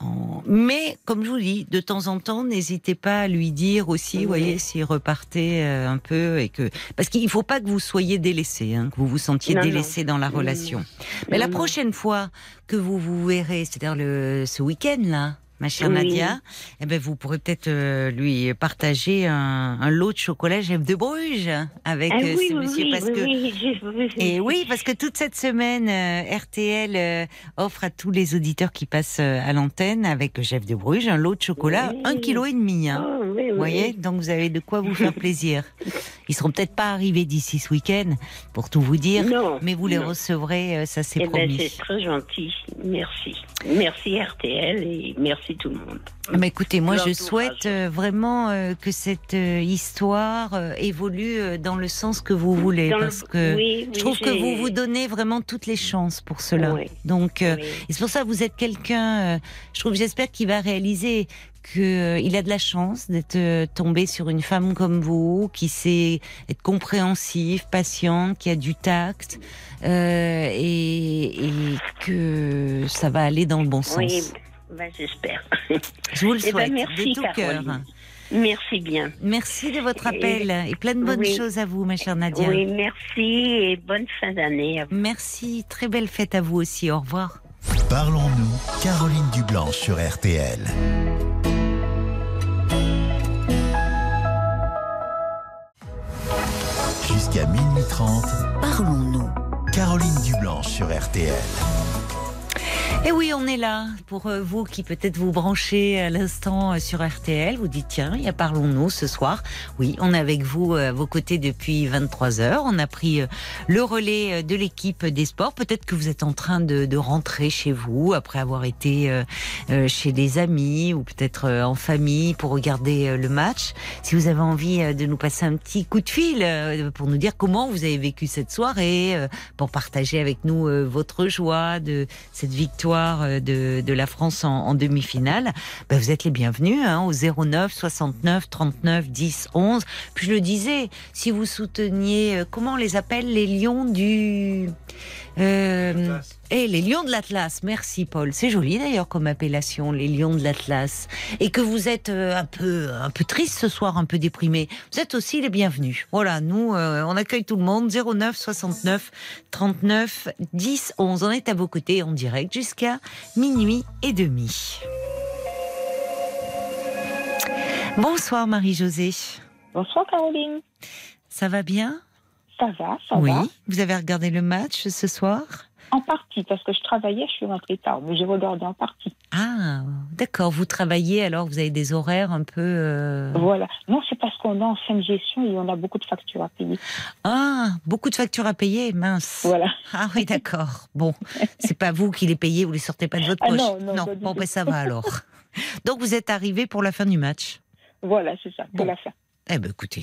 en- Mais comme je vous dis, de temps en temps, n'hésitez pas à lui dire aussi, vous voyez, s'il repartait euh, un peu et que parce qu'il faut pas que vous soyez délaissé, hein, que vous vous sentiez Non, non. délaissé dans la Non, relation. Mais la prochaine fois que vous vous verrez, c'est-à-dire le ce week-end là, ma chère Oui. Nadia, eh ben vous pourrez peut-être euh, lui partager un, un lot de chocolat Jeff de Bruges avec Ah euh, oui, ce oui, monsieur parce oui, que oui, j'ai- oui, et oui, parce que toute cette semaine, euh, RTL euh, offre à tous les auditeurs qui passent à l'antenne avec chef de Bruges un lot de chocolat, un kilo et demi. Hein. Oh. Vous voyez, donc vous avez de quoi vous faire plaisir. (laughs) Ils seront peut-être pas arrivés d'ici ce week-end, pour tout vous dire, Non, mais vous les non. recevrez, ça c'est Eh ben, promis. c'est très gentil. Merci. Merci RTL et merci tout le monde. Mais écoutez, moi je souhaite euh, vraiment euh, que cette euh, histoire évolue dans le sens que vous voulez, Dans le- parce que oui, je trouve que vous vous donnez vraiment toutes les chances pour cela. Oui. Donc, Oui. c'est pour ça que vous êtes quelqu'un. je trouve, j'espère qu'il va réaliser que euh, il a de la chance d'être tombé sur une femme comme vous, qui sait être compréhensive, patiente, qui a du tact, euh, et, et que ça va aller dans le bon sens. Oui, ben, j'espère. Je vous le Eh ben, souhaite merci, de tout cœur. Merci bien. Merci de votre appel et plein de bonnes Oui. choses à vous, ma chère Nadia. Oui, merci et bonne fin d'année à vous. Merci, très belle fête à vous aussi. Au revoir. Parlons-nous, Caroline Dublanche sur RTL. Jusqu'à minuit 30, Parlons-nous. Caroline Dublanche sur RTL. Et oui, on est là pour euh, vous qui peut-être vous branchez à l'instant euh, sur RTL. Vous dites tiens, y a parlons-nous ce soir. Oui, on est avec vous euh, à vos côtés depuis 23 heures. On a pris le relais de l'équipe des sports. Peut-être que vous êtes en train de, de rentrer chez vous après avoir été chez des amis ou peut-être en famille pour regarder le match. Si vous avez envie de nous passer un petit coup de fil pour nous dire comment vous avez vécu cette soirée, pour partager avec nous votre joie de cette victoire euh, de, la France en, demi-finale, ben vous êtes les bienvenus hein, au 09 69 39 10 11. Puis je le disais, si vous souteniez, euh, comment on les appelle les lions du... Euh, eh, les lions de l'Atlas, merci Paul. C'est joli d'ailleurs comme appellation, les lions de l'Atlas. Et que vous êtes euh, un peu, un peu triste ce soir, un peu déprimé. Vous êtes aussi les bienvenus. Voilà, nous, euh, on accueille tout le monde. 09 69 39 10 11. On est à vos côtés en direct jusqu'à minuit et demi. Bonsoir Marie-Josée. Bonsoir Caroline. Ça va bien? Ça va, ça Oui. va. Vous avez regardé le match ce soir? En partie, parce que je travaillais, je suis rentrée tard, mais j'ai regardé en partie. Ah, d'accord. Vous travaillez alors, vous avez des horaires un peu. euh, Voilà. Non, c'est parce qu'on est en fin de gestion et on a beaucoup de factures à payer. Ah, beaucoup de factures à payer, mince. Voilà. Ah oui, d'accord. Bon, (laughs) c'est pas vous qui les payez, vous les sortez pas de votre Ah poche. non, non, pas du bon, tout. ben ça va alors. (laughs) Donc vous êtes arrivé pour la fin du match. Voilà, c'est ça, Bon. pour la fin. Eh ben écoutez,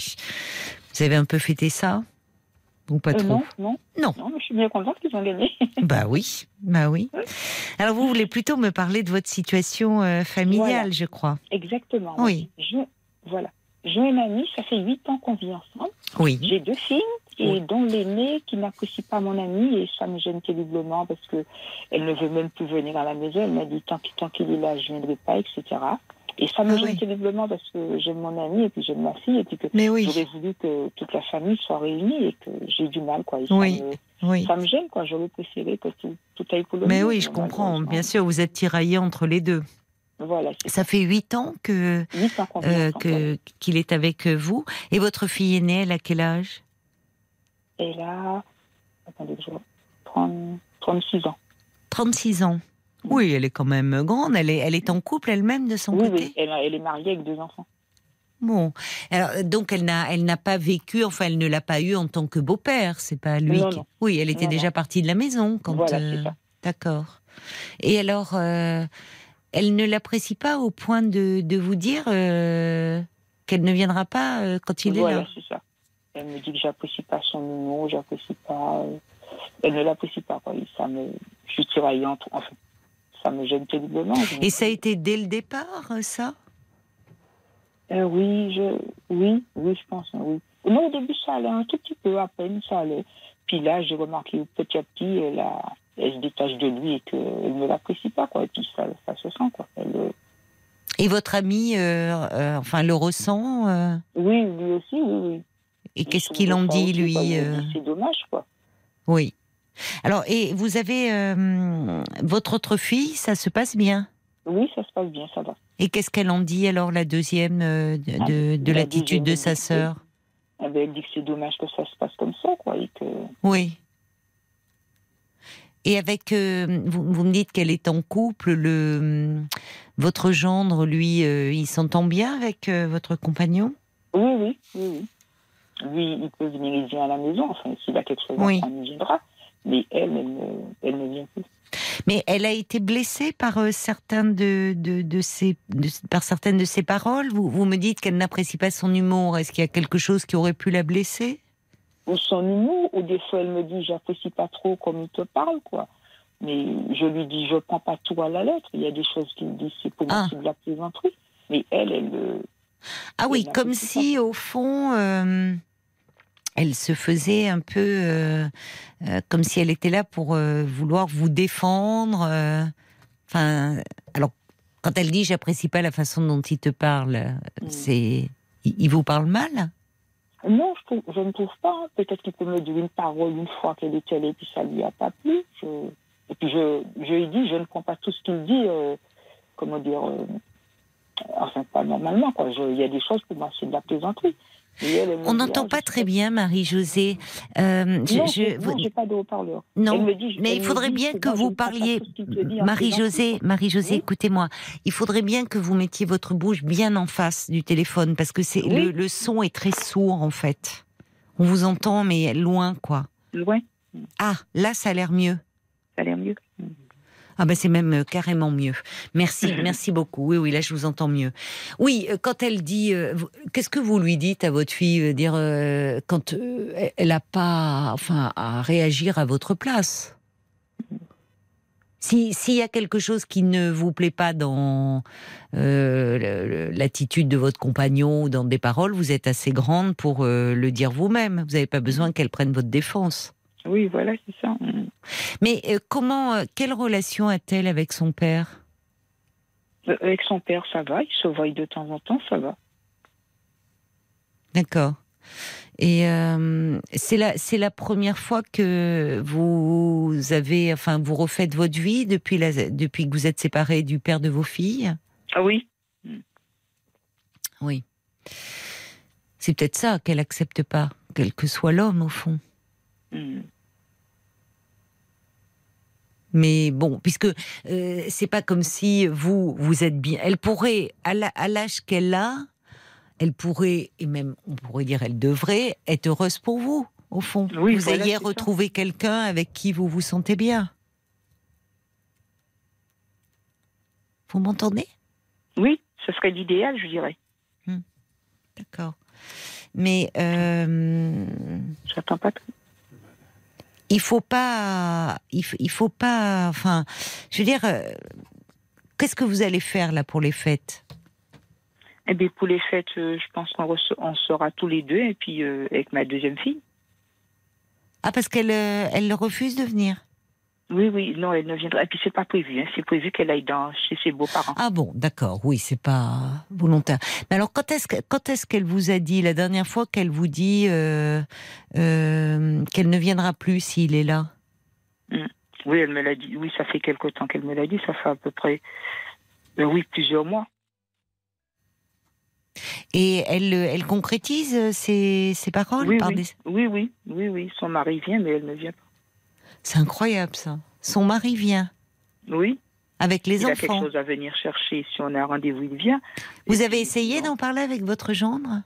vous avez un peu fêté ça? Ou pas Euh, trop non, non, Non. non, mais je suis bien contente qu'ils ont gagné. (laughs) Bah oui, bah oui. Alors vous voulez plutôt me parler de votre situation euh, familiale, Voilà. je crois. Exactement. Oui. Je, voilà. J'ai une amie, ça fait huit ans qu'on vit ensemble. Oui. J'ai deux filles, et Oui. dont l'aînée qui n'apprécie pas mon amie, et ça me gêne terriblement parce que elle ne veut même plus venir à la maison. Elle m'a dit tant qu'il tant qu'il est là, je ne viendrai pas, etc. Et ça me Ah gêne oui. terriblement parce que j'aime mon amie et puis j'aime ma fille et puis que oui. j'aurais voulu que toute la famille soit réunie et que j'ai du mal quoi. Oui. ça me-. Ça me gêne, quoi. J'aurais préféré que tout, tout aille pour le Mais oui, je comprends. Bien sûr, vous êtes tiraillé entre les deux. Voilà, Ça fait huit ans que euh, qu'il est avec vous. Et votre fille aînée, elle a quel âge? Et là, attendez, je vois, 30 36 ans. 36 ans. Oui, elle est quand même grande. Elle est, elle est en couple elle-même de son Oui, côté. oui, elle, elle est mariée avec deux enfants. Bon, alors donc elle n'a, elle n'a pas vécu, enfin elle ne l'a pas eu en tant que beau-père. C'est pas lui. Non, qui- non. Oui, elle était Non, déjà partie de la maison quand. Voilà, euh. D'accord. Et alors, euh, elle ne l'apprécie pas au point de, de vous dire euh, qu'elle ne viendra pas euh, quand il est voilà, là. c'est ça. Elle me dit que j'apprécie pas son humour, j'apprécie pas. Elle ne l'apprécie pas, quoi. Ça me, je suis tiraillée entre. Enfin, ça me gêne terriblement. Et ça a été dès le départ, euh, ça? Euh, oui, je, oui, oui, je pense, oui. Non, au début, ça allait un tout petit peu, à peine, ça allait. Puis là, j'ai remarqué petit à petit, elle, a, elle se détache de lui et qu'elle ne l'apprécie pas, quoi. Et puis ça, ça se sent, quoi. Elle, euh, Et votre ami, euh, euh, enfin, le ressent euh, oui, lui aussi, oui, oui. Et qu'est-ce qu'il en dit, lui euh, dit, C'est dommage, quoi. Oui. Alors, et vous avez euh, votre autre fille, ça se passe bien? Oui, ça se passe bien, ça va. Et qu'est-ce qu'elle en dit alors, la deuxième, euh, de, Ah, de, de la l'attitude de sa sœur? elle dit que c'est dommage que ça se passe comme ça, quoi. Et que... Oui. Et avec, euh, vous, vous me dites qu'elle est en couple, le, votre gendre, lui, euh, il s'entend bien avec euh, votre compagnon? Oui, oui, oui, oui. Lui, il peut venir, vient à la maison. Enfin, s'il a quelque chose Oui. à il viendra. Mais elle, elle ne, elle ne vient plus. Mais elle a été blessée par euh, certains de, de, de ses, de- par certaines de ses paroles. Vous, vous me dites qu'elle n'apprécie pas son humour. Est-ce qu'il y a quelque chose qui aurait pu la blesser? Ou son humour, ou des fois, elle me dit, j'apprécie pas trop comme il te parle, quoi. Mais je lui dis, je prends pas tout à la lettre. Il y a des choses qu'il dit, c'est pour moi, Ah. de la plaisanterie. Mais elle, elle, euh, Ah oui, comme si au fond, euh, elle se faisait un peu euh, euh, comme si elle était là pour euh, vouloir vous défendre. Enfin, alors quand elle dit j'apprécie pas la façon dont il te parle, Mm. c'est il il vous parle mal? Non, je, trouve- je ne trouve pas. Peut-être qu'il peut me dire une parole une fois qu'elle est allée, puis ça lui a pas plu. Je- Et puis je, je lui dis, je ne prends pas tout ce qu'il dit, comment dire, enfin pas normalement, quoi. Il y a des choses pour moi, c'est de la plaisanterie. On n'entend ah, pas très bien, Marie-Josée. Euh, je- Non, je- j'ai- vous- non, j'ai pas de haut-parleur. non, Elle me dit- mais il faudrait dit bien que vous parliez. Marie-Josée, Marie-Josée, Oui. écoutez-moi. Il faudrait bien que vous mettiez votre bouche bien en face du téléphone parce que c'est Oui. le, le son est très sourd en fait. On vous entend mais loin quoi. Loin, Ah, là ça a l'air mieux. ça a l'air mieux. Ah ben c'est même euh, carrément mieux. Merci, (laughs) merci beaucoup. Oui, oui, là je vous entends mieux. Oui, euh, quand elle dit, euh, qu'est-ce que vous lui dites à votre fille, dire euh, quand euh, elle n'a pas, enfin, à réagir à votre place? Si s'il y a quelque chose qui ne vous plaît pas dans l'attitude de votre compagnon ou dans des paroles, vous êtes assez grande pour le dire vous-même. Vous n'avez pas besoin qu'elle prenne votre défense. Oui, voilà, c'est ça. Mais euh, comment, euh, quelle relation a-t-elle avec son père? Euh, Avec son père, ça va. Il se voit de temps en temps, ça va. D'accord. Et c'est la c'est la première fois que vous avez enfin vous refaites votre vie depuis la depuis que vous êtes séparés du père de vos filles? Ah oui Oui. C'est peut-être ça qu'elle accepte pas, quel que soit l'homme au fond. Mm. Mais bon, puisque euh, c'est pas comme si vous vous êtes bien. Elle pourrait à l'âge qu'elle a, elle pourrait et même on pourrait dire elle devrait être heureuse pour vous au fond. Oui, vous voilà, ayez retrouvé quelqu'un avec qui vous vous sentez bien. Vous m'entendez? Oui, ce serait l'idéal, je dirais. D'accord. Mais euh, J'attends pas tout. Il faut pas, il, faut- il faut pas, enfin, je veux dire, euh, qu'est-ce que vous allez faire là pour les fêtes? Eh bien, pour les fêtes, euh, je pense qu'on on sera tous les deux, et puis euh, avec ma deuxième fille. Ah, parce qu'elle elle refuse de venir? Oui, oui, non, elle ne viendra. Et puis c'est pas prévu. Hein. C'est prévu qu'elle aille dans chez ses beaux-parents. Ah bon, d'accord. Oui, c'est pas volontaire. Mais alors, quand est-ce que- quand est-ce qu'elle vous a dit la dernière fois qu'elle vous dit euh, euh, qu'elle ne viendra plus s'il est là? Oui, elle me l'a dit. Oui, ça fait quelque temps qu'elle me l'a dit. Ça fait à peu près, euh, oui, plusieurs mois. Et elle, elle concrétise ses, ses paroles oui, par oui. des- oui, oui, oui, oui. Son mari vient, mais elle ne vient pas. C'est incroyable ça. Son mari vient Oui, avec les il a quelque enfants. chose à venir chercher. Si on a un rendez-vous, il vient. Vous Et avez essayé d'en parler avec votre gendre?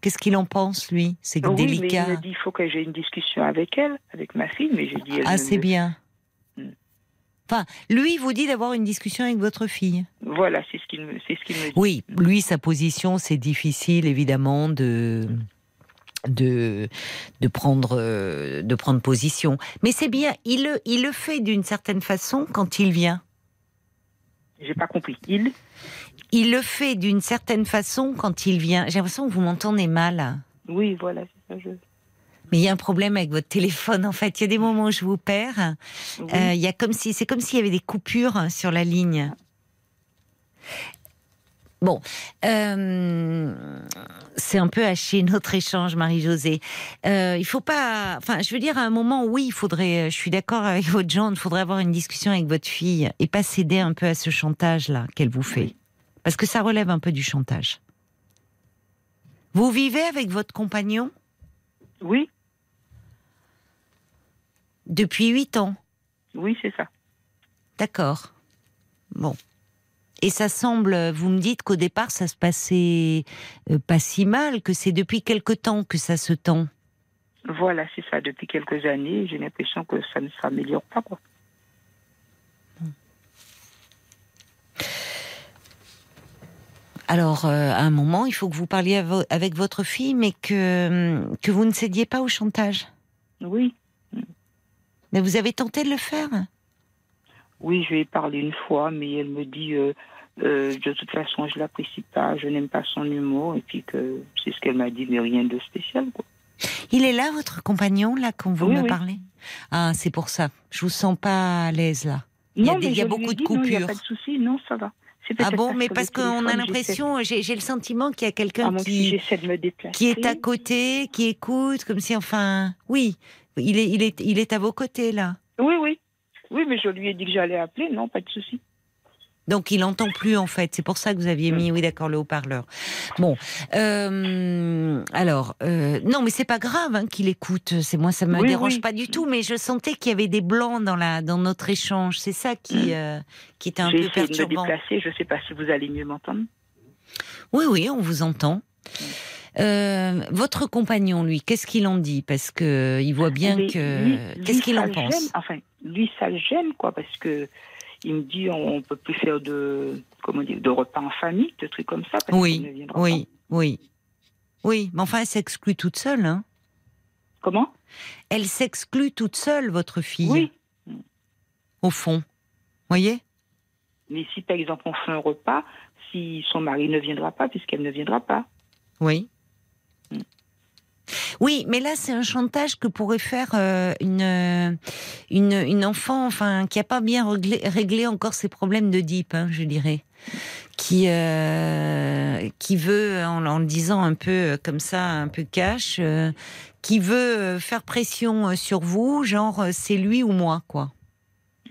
Qu'est-ce qu'il en pense lui? C'est Oui, mais délicat. il m'a dit il faut que j'ai une discussion avec elle, avec ma fille, mais j'ai dit. elle Ah, c'est me- bien. Hmm. Enfin, lui vous dit d'avoir une discussion avec votre fille. Voilà, c'est ce qu'il me, c'est ce qu'il me dit. Oui, lui, sa position, c'est difficile, évidemment, de. De, de prendre euh, de prendre position mais c'est bien il le il le fait d'une certaine façon quand il vient J'ai pas compris. Il. il le fait d'une certaine façon quand il vient j'ai l'impression que vous m'entendez mal Oui, voilà, c'est ça. Je... mais il y a un problème avec votre téléphone en fait il y a des moments où je vous perds Oui. Euh, il y a comme si c'est comme s'il y avait des coupures sur la ligne. Bon, euh, c'est un peu haché notre échange, Marie-Josée. Euh, il faut pas, enfin, je veux dire, à un moment, oui, il faudrait. Je suis d'accord avec votre genre, il faudrait avoir une discussion avec votre fille et pas céder un peu à ce chantage-là qu'elle vous fait, parce que ça relève un peu du chantage. Vous vivez avec votre compagnon? Oui, depuis huit ans? oui, c'est ça. D'accord. Bon. Et ça semble, vous me dites qu'au départ, ça se passait euh, pas si mal, que c'est depuis quelque temps que ça se tend. Voilà, c'est ça. Depuis quelques années, j'ai l'impression que ça ne s'améliore pas, quoi. Alors, euh, à un moment, il faut que vous parliez avec votre fille, mais que, hum, que vous ne cédiez pas au chantage. Oui, Mais vous avez tenté de le faire? Oui, je lui ai parlé une fois, mais elle me dit euh, euh, de toute façon, je l'apprécie pas, je n'aime pas son humour, et puis que c'est ce qu'elle m'a dit, mais rien de spécial, quoi. Il est là, votre compagnon, là, quand vous Oui, me oui. parlez? Ah, c'est pour ça. Je vous sens pas à l'aise, là. Il y a non, des- mais il y a je lui beaucoup de non, Il n'y a coupures. pas de souci, non, ça va. Ah bon, mais parce qu'on a l'impression, j'ai le sentiment qu'il y a quelqu'un mon qui, est à côté, qui écoute, comme si, enfin, oui, il est, il est, il est à vos côtés là. Oui, oui. Oui, mais je lui ai dit que j'allais appeler, non, pas de souci. Donc il entend plus en fait. C'est pour ça que vous aviez mis, oui, d'accord, le haut-parleur. Bon, euh, alors, euh, non, mais c'est pas grave hein, qu'il écoute. C'est moi, ça me Oui, dérange oui. pas du tout. Mais je sentais qu'il y avait des blancs dans la, dans notre échange. C'est ça qui, euh, qui était un peu essayé de me perturbant. déplacer, je ne sais pas si vous allez mieux m'entendre. Oui, oui, on vous entend. Euh, votre compagnon, lui, qu'est-ce qu'il en dit? Parce que il voit bien Mais que. Qu'est-ce qu'il en pense gêne. Enfin, lui, ça le gêne, quoi, parce que il me dit on, on peut plus faire de comment dire de repas en famille, de trucs comme ça. Parce qu'il ne Oui, viendra oui, oui, oui. Mais enfin, elle s'exclut toute seule. Hein. pas. Comment? Elle s'exclut toute seule, votre fille. Oui. Au fond, voyez? Mais si par exemple on fait un repas, si son mari ne viendra pas, puisqu'elle ne viendra pas. Oui. Oui, mais là, c'est un chantage que pourrait faire euh, une, euh, une, une enfant enfin, qui n'a pas bien réglé, réglé encore ses problèmes de deep, hein, je dirais. Qui, euh, qui veut, en, en le disant un peu comme ça, un peu cash, euh, qui veut faire pression sur vous, genre c'est lui ou moi, quoi.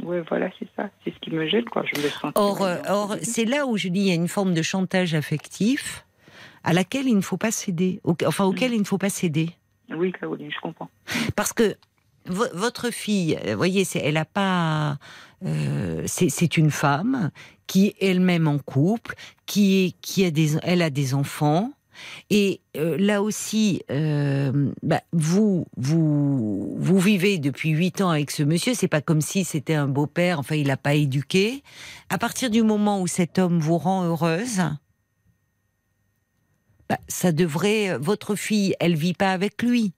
Oui, voilà, c'est ça. C'est ce qui me gêne, quoi. Je me sens. Or, or c'est là où je dis il y a une forme de chantage affectif à laquelle il ne faut pas céder, au- enfin auquel il ne faut pas céder. Oui, Caroline, je comprends. Parce que vo- votre fille, euh, voyez, elle a pas. euh, c'est une femme qui est elle-même en couple, qui, est, qui a des, elle a des enfants. Et euh, là aussi, euh, bah, vous, vous, vous vivez depuis huit ans avec ce monsieur. C'est pas comme si c'était un beau-père. Enfin, il n'a pas éduqué. À partir du moment où cet homme vous rend heureuse, bah, ça devrait. Votre fille, elle vit pas avec lui.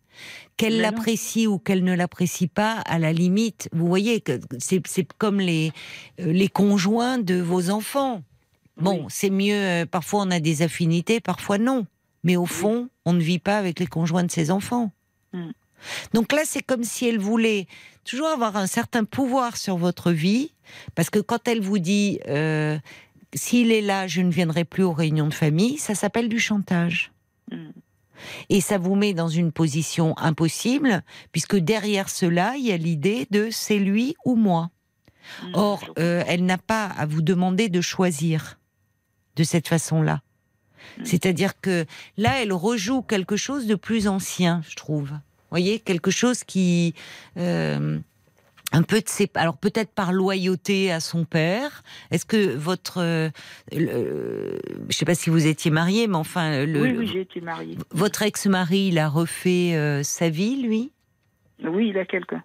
Qu'elle l'apprécie ou qu'elle ne l'apprécie pas, à la limite, vous voyez que c'est comme les euh, les conjoints de vos enfants. Bon, Oui. c'est mieux. euh, parfois, on a des affinités, parfois non. Mais au fond, on ne vit pas avec les conjoints de ses enfants. Mm. Donc là, c'est comme si elle voulait toujours avoir un certain pouvoir sur votre vie, parce que quand elle vous dit euh, s'il est là, je ne viendrai plus aux réunions de famille, ça s'appelle du chantage. Mm. Et ça vous met dans une position impossible, puisque derrière cela, il y a l'idée de c'est lui ou moi. Mm. Or, euh, elle n'a pas à vous demander de choisir de cette façon-là. Mm. C'est-à-dire que là, elle rejoue quelque chose de plus ancien, je trouve. Vous voyez, quelque chose qui... euh, un peu de ses... Alors peut-être par loyauté à son père. Est-ce que votre... euh, le- je sais pas si vous étiez marié, mais enfin... Le, oui, oui, j'ai été mariée. votre ex-mari, il a refait euh, sa vie, lui? Oui, il a quelqu'un.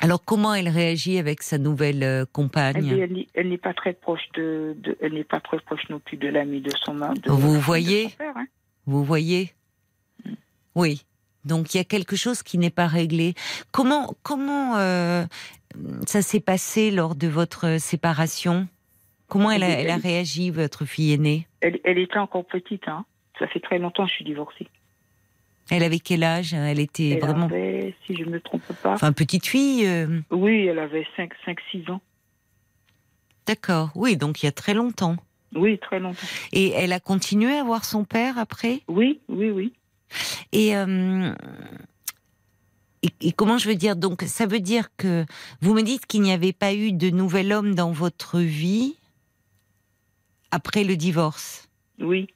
Alors comment elle réagit avec sa nouvelle euh, compagne? elle n'est- elle n'est pas très proche de, de- elle n'est pas très proche non plus de l'ami de son mari. de- Vous voyez? père, hein. Vous voyez? Oui. Donc il y a quelque chose qui n'est pas réglé. Comment comment euh, ça s'est passé lors de votre séparation? Comment elle a, elle a réagi, votre fille aînée? Elle, elle était encore petite, hein. Ça fait très longtemps que je suis divorcée. Elle avait quel âge? Elle était Elle vraiment... avait, si je ne me trompe pas, Enfin, petite fille euh, oui, elle avait 5, 5, 6 ans. D'accord. Oui, donc il y a très longtemps. Oui, très longtemps. Et elle a continué à voir son père après? Oui, oui, oui. Et, euh, et, et comment je veux dire? Donc, ça veut dire que vous me dites qu'il n'y avait pas eu de nouvel homme dans votre vie après le divorce, Oui.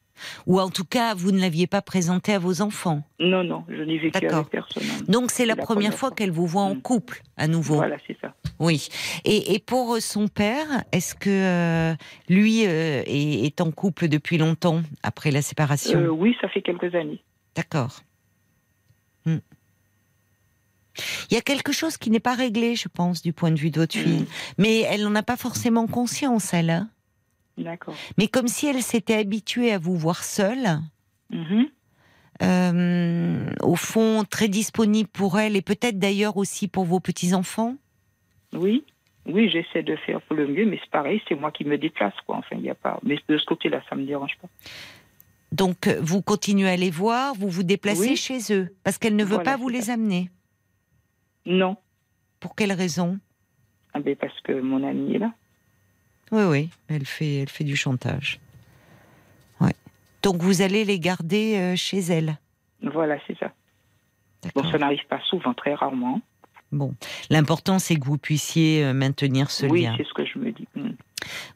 ou en tout cas, vous ne l'aviez pas présenté à vos enfants? Non, non, je n'ai vécu avec personne. hein. Donc, c'est la, la première première fois fois. qu'elle vous voit en Mm. couple à nouveau. Voilà, c'est ça. Oui. Et, et pour son père, est-ce que euh, lui euh, est, est en couple depuis longtemps après la séparation? Euh, oui, ça fait quelques années. D'accord. Hmm. Il y a quelque chose qui n'est pas réglé, je pense, du point de vue de votre fille. Mais elle n'en a pas forcément conscience, elle. hein. D'accord. Mais comme si elle s'était habituée à vous voir seule, Mhm. euh, au fond, très disponible pour elle et peut-être d'ailleurs aussi pour vos petits-enfants. Oui. Oui, j'essaie de faire pour le mieux, mais c'est pareil, c'est moi qui me déplace, quoi. Enfin, il n'y a pas. Mais de ce côté-là, ça me dérange pas. Donc, euh, vous continuez à les voir, vous vous déplacez Oui. chez eux, parce qu'elle ne veut Voilà, pas vous les amener. Non. Pour quelle raison? Ah ben parce que mon ami est là. Oui, oui, elle fait, elle fait du chantage. Ouais. Donc vous allez les garder euh, chez elle. Voilà, c'est ça. Bon, ça n'arrive pas souvent, très rarement. Bon, l'important c'est que vous puissiez euh, maintenir ce oui, lien. c'est ce que je me dis. Mm.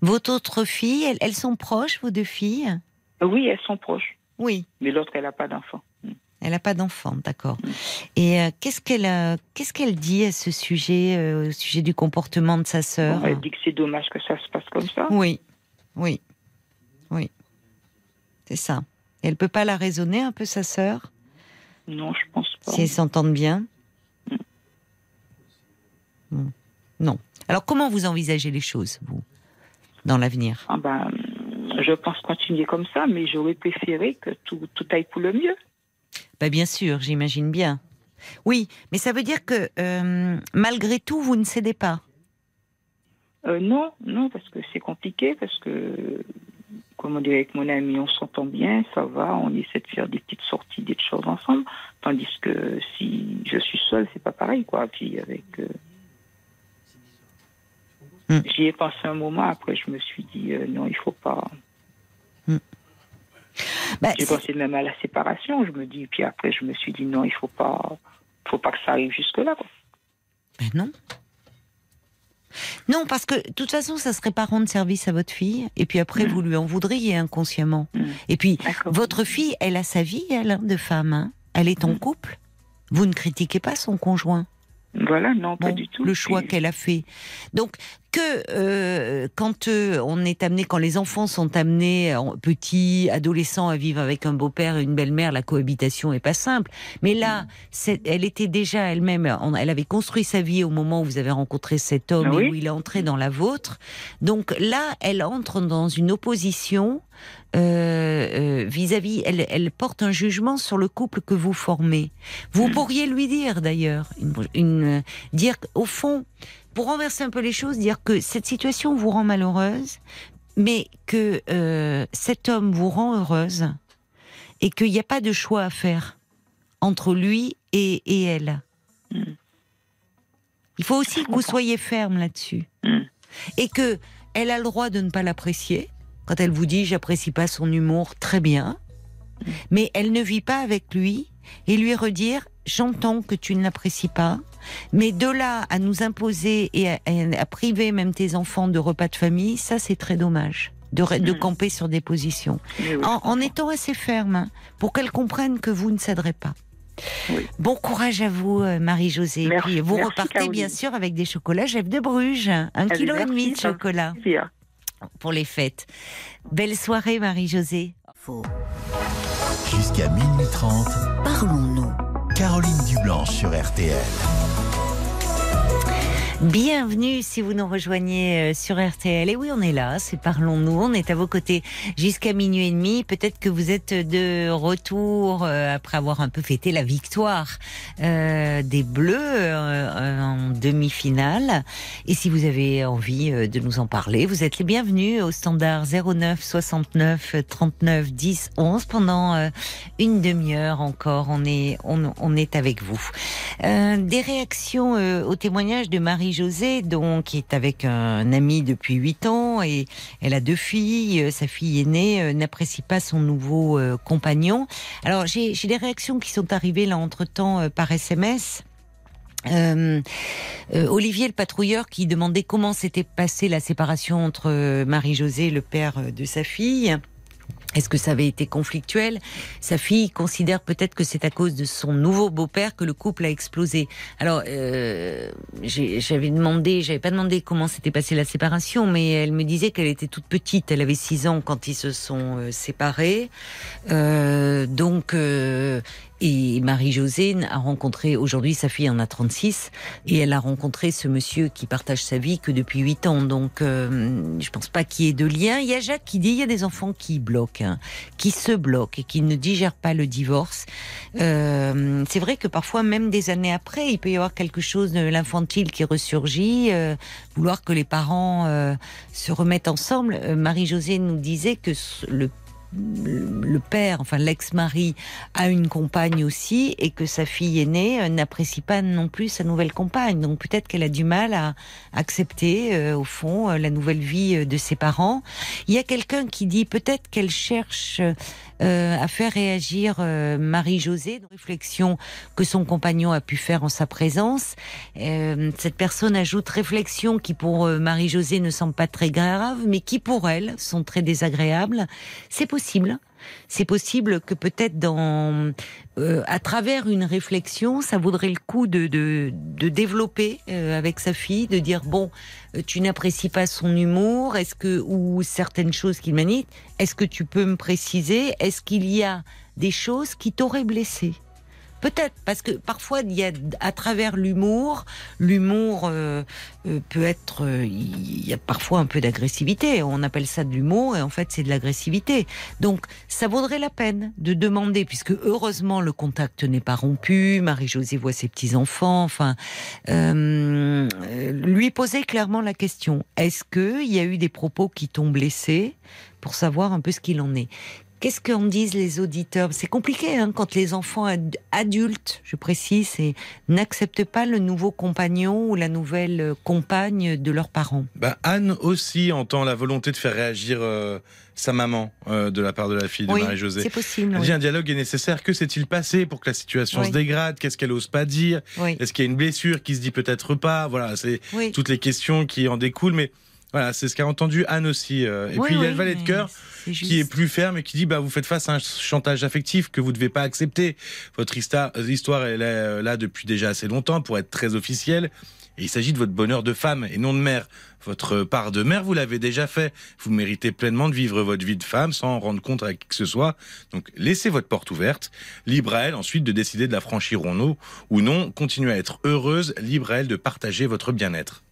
Votre autre fille, elles, elles sont proches, vos deux filles? Oui, elles sont proches. Oui. Mais l'autre, elle n'a pas d'enfant. Mm. Elle n'a pas d'enfant, d'accord. Et euh, qu'est-ce qu'elle a- qu'est-ce qu'elle dit à ce sujet, euh, au sujet du comportement de sa sœur? Bon, elle dit que c'est dommage que ça se passe comme ça. Oui, oui, oui. C'est ça. Et elle peut pas la raisonner un peu sa sœur, Non, je pense pas. si elles s'entendent bien? Hmm. Non. Alors comment vous envisagez les choses, vous, dans l'avenir? Ah ben, je pense continuer comme ça, mais j'aurais préféré que tout, tout aille pour le mieux. Bah, Bien sûr, j'imagine bien. Oui, mais ça veut dire que euh, malgré tout, vous ne cédez pas? Euh, non, non, parce que c'est compliqué, parce que, comment dire, avec mon ami, on s'entend bien, ça va, on essaie de faire des petites sorties, des choses ensemble, tandis que si je suis seule, c'est pas pareil, quoi. Puis avec. euh, Hmm. J'y ai pensé un moment, après je me suis dit, euh, non, il faut pas. Bah, J'ai pensé même à la séparation, je me dis, puis après je me suis dit, non, il faut pas. faut pas que ça arrive jusque-là. Ben non. Non, parce que de toute façon, ça serait pas rendre service à votre fille. Et puis après, vous lui en voudriez inconsciemment. Mm. Et puis, votre fille, elle a sa vie, elle, de femme. hein. Elle est en couple. Vous ne critiquez pas son conjoint. Voilà, non, pas du tout. le choix qu'elle a fait. Donc que euh, quand euh, on est amené, quand les enfants sont amenés en- petits, adolescents à vivre avec un beau-père et une belle-mère, la cohabitation est pas simple. Mais là, c'est- elle était déjà elle-même, elle avait construit sa vie au moment où vous avez rencontré cet homme Ah oui. et où il est entré dans la vôtre. Donc là, elle entre dans une opposition euh, euh, vis-à-vis. elle, elle porte un jugement sur le couple que vous formez. Vous pourriez lui dire d'ailleurs, une, une- dire au fond, pour renverser un peu les choses, dire que cette situation vous rend malheureuse, mais que euh, cet homme vous rend heureuse et qu'il n'y a pas de choix à faire entre lui et, et elle. Mm. Il faut aussi que vous soyez ferme là-dessus. Mm. Et que elle a le droit de ne pas l'apprécier. Quand elle vous dit j'apprécie pas son humour, très bien. Mais elle ne vit pas avec lui et lui redire j'entends que tu ne l'apprécies pas, mais de là à nous imposer et à, à priver même tes enfants de repas de famille, ça c'est très dommage. De, re- de Mm. camper sur des positions. Oui, En, étant assez ferme, hein, pour qu'elle comprenne que vous ne céderez pas. Oui. Bon courage à vous, euh, Marie-Josée. Puis vous merci, repartez Caroline. bien sûr avec des chocolats Jeff de Bruges, un Allez, kilo et demi de fait chocolat plaisir. pour les fêtes. Belle soirée, Marie-Josée. Faux. Jusqu'à minuit 30, Parlons-nous. Caroline Dublanche sur RTL. Bienvenue si vous nous rejoignez euh, sur RTL. Et oui, on est là, c'est Parlons-nous, on est à vos côtés jusqu'à minuit et demi. Peut-être que vous êtes de retour euh, après avoir un peu fêté la victoire euh, des Bleus demi-finale. Et si vous avez envie euh, de nous en parler, vous êtes les bienvenus au standard 09 69 39 10 11 pendant euh, une demi-heure encore. On est, on, on est avec vous. Euh, des réactions euh, au témoignage de Marie-Josée, donc qui est avec un ami depuis huit ans et elle a deux filles. Euh, sa fille aînée n'apprécie pas son nouveau compagnon. Alors j'ai j'ai des réactions qui sont arrivées là entre temps par SMS. Euh, euh, Olivier le patrouilleur qui demandait comment s'était passée la séparation entre euh, Marie-Josée, le père de sa fille. Est-ce que ça avait été conflictuel? Sa fille considère peut-être que c'est à cause de son nouveau beau-père que le couple a explosé. Alors, j'avais demandé, j'avais pas demandé comment s'était passée la séparation, mais elle me disait qu'elle était toute petite. Elle avait 6 ans quand ils se sont séparés. Donc, et Marie-Josée a rencontré, aujourd'hui sa fille en a 36, et elle a rencontré ce monsieur qui partage sa vie que depuis 8 ans. Donc, euh, je pense pas qu'il y ait de lien. Il y a Jacques qui dit, il y a des enfants qui bloquent, hein, qui se bloquent et qui ne digèrent pas le divorce. Euh, c'est vrai que parfois, même des années après, il peut y avoir quelque chose de l'infantile qui ressurgit, euh, vouloir que les parents euh, se remettent ensemble. Marie-Josée nous disait que le le père, enfin l'ex-mari, a une compagne aussi et que sa fille aînée euh, n'apprécie pas non plus sa nouvelle compagne. Donc peut-être qu'elle a du mal à accepter, euh, au fond, euh, la nouvelle vie euh, de ses parents. Il y a quelqu'un qui dit peut-être qu'elle cherche à faire réagir euh, Marie-Josée, réflexion que son compagnon a pu faire en sa présence. Euh, cette personne ajoute réflexion qui pour euh, Marie-Josée ne semble pas très grave, mais qui pour elle sont très désagréables. C'est possible. C'est possible que peut-être dans, euh, à travers une réflexion, ça vaudrait le coup de, de, de développer euh, avec sa fille, de dire bon, euh, tu n'apprécies pas son humour, est-ce que ou certaines choses qu'il manie, est-ce que tu peux me préciser, est-ce qu'il y a des choses qui t'auraient blessé Peut-être parce que parfois il y a à travers l'humour, l'humour euh, euh, peut être, euh, il y a parfois un peu d'agressivité. On appelle ça de l'humour et en fait c'est de l'agressivité. Donc ça vaudrait la peine de demander, puisque heureusement le contact n'est pas rompu. Marie-Josée voit ses petits enfants. Enfin, euh, lui poser clairement la question est-ce que il y a eu des propos qui t'ont blessé pour savoir un peu ce qu'il en est? Qu'est-ce qu'en disent les auditeurs? C'est compliqué hein, quand les enfants ad- adultes, je précise, n'acceptent pas le nouveau compagnon ou la nouvelle euh, compagne de leurs parents. Bah, Anne aussi entend la volonté de faire réagir euh, sa maman euh, de la part de la fille de oui, Marie-Josée. c'est possible. Elle oui. un dialogue est nécessaire. Que s'est-il passé pour que la situation Oui. se dégrade? Qu'est-ce qu'elle ose pas dire? Est-ce qu'il y a une blessure qui se dit peut-être pas? Voilà, c'est toutes les questions qui en découlent. Mais voilà, c'est ce qu'a entendu Anne aussi. euh. Et puis il y a le valet de cœur qui est plus ferme et qui dit bah vous faites face à un chantage affectif que vous devez pas accepter. Votre hista- histoire elle est euh, là depuis déjà assez longtemps pour être très officielle. Et il s'agit de votre bonheur de femme et non de mère. Votre part de mère, vous l'avez déjà fait. Vous méritez pleinement de vivre votre vie de femme sans en rendre compte à qui que ce soit. Donc laissez votre porte ouverte. Libre à elle ensuite de décider de la franchir ou non. Ou non, continuez à être heureuse. Libre à elle de partager votre bien-être.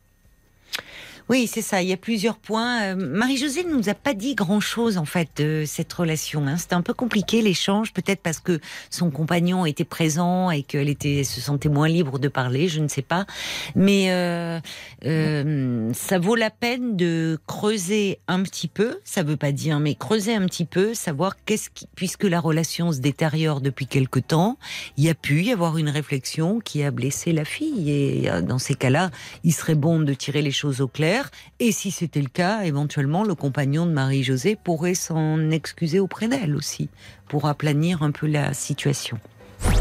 Oui, c'est ça. Il y a plusieurs points. Euh, Marie-Josée ne nous a pas dit grand-chose en fait de cette relation. Hein. C'était un peu compliqué l'échange, peut-être parce que son compagnon était présent et qu'elle était se sentait moins libre de parler. Je ne sais pas, mais euh, euh, ça vaut la peine de creuser un petit peu. Ça veut pas dire, mais creuser un petit peu, savoir qu'est-ce qui, puisque la relation se détériore depuis quelque temps, il y a pu y avoir une réflexion qui a blessé la fille. Et euh, dans ces cas-là, il serait bon de tirer les choses au clair et si c'était le cas, éventuellement, le compagnon de Marie-Josée pourrait s'en excuser auprès d'elle aussi, pour aplanir un peu la situation.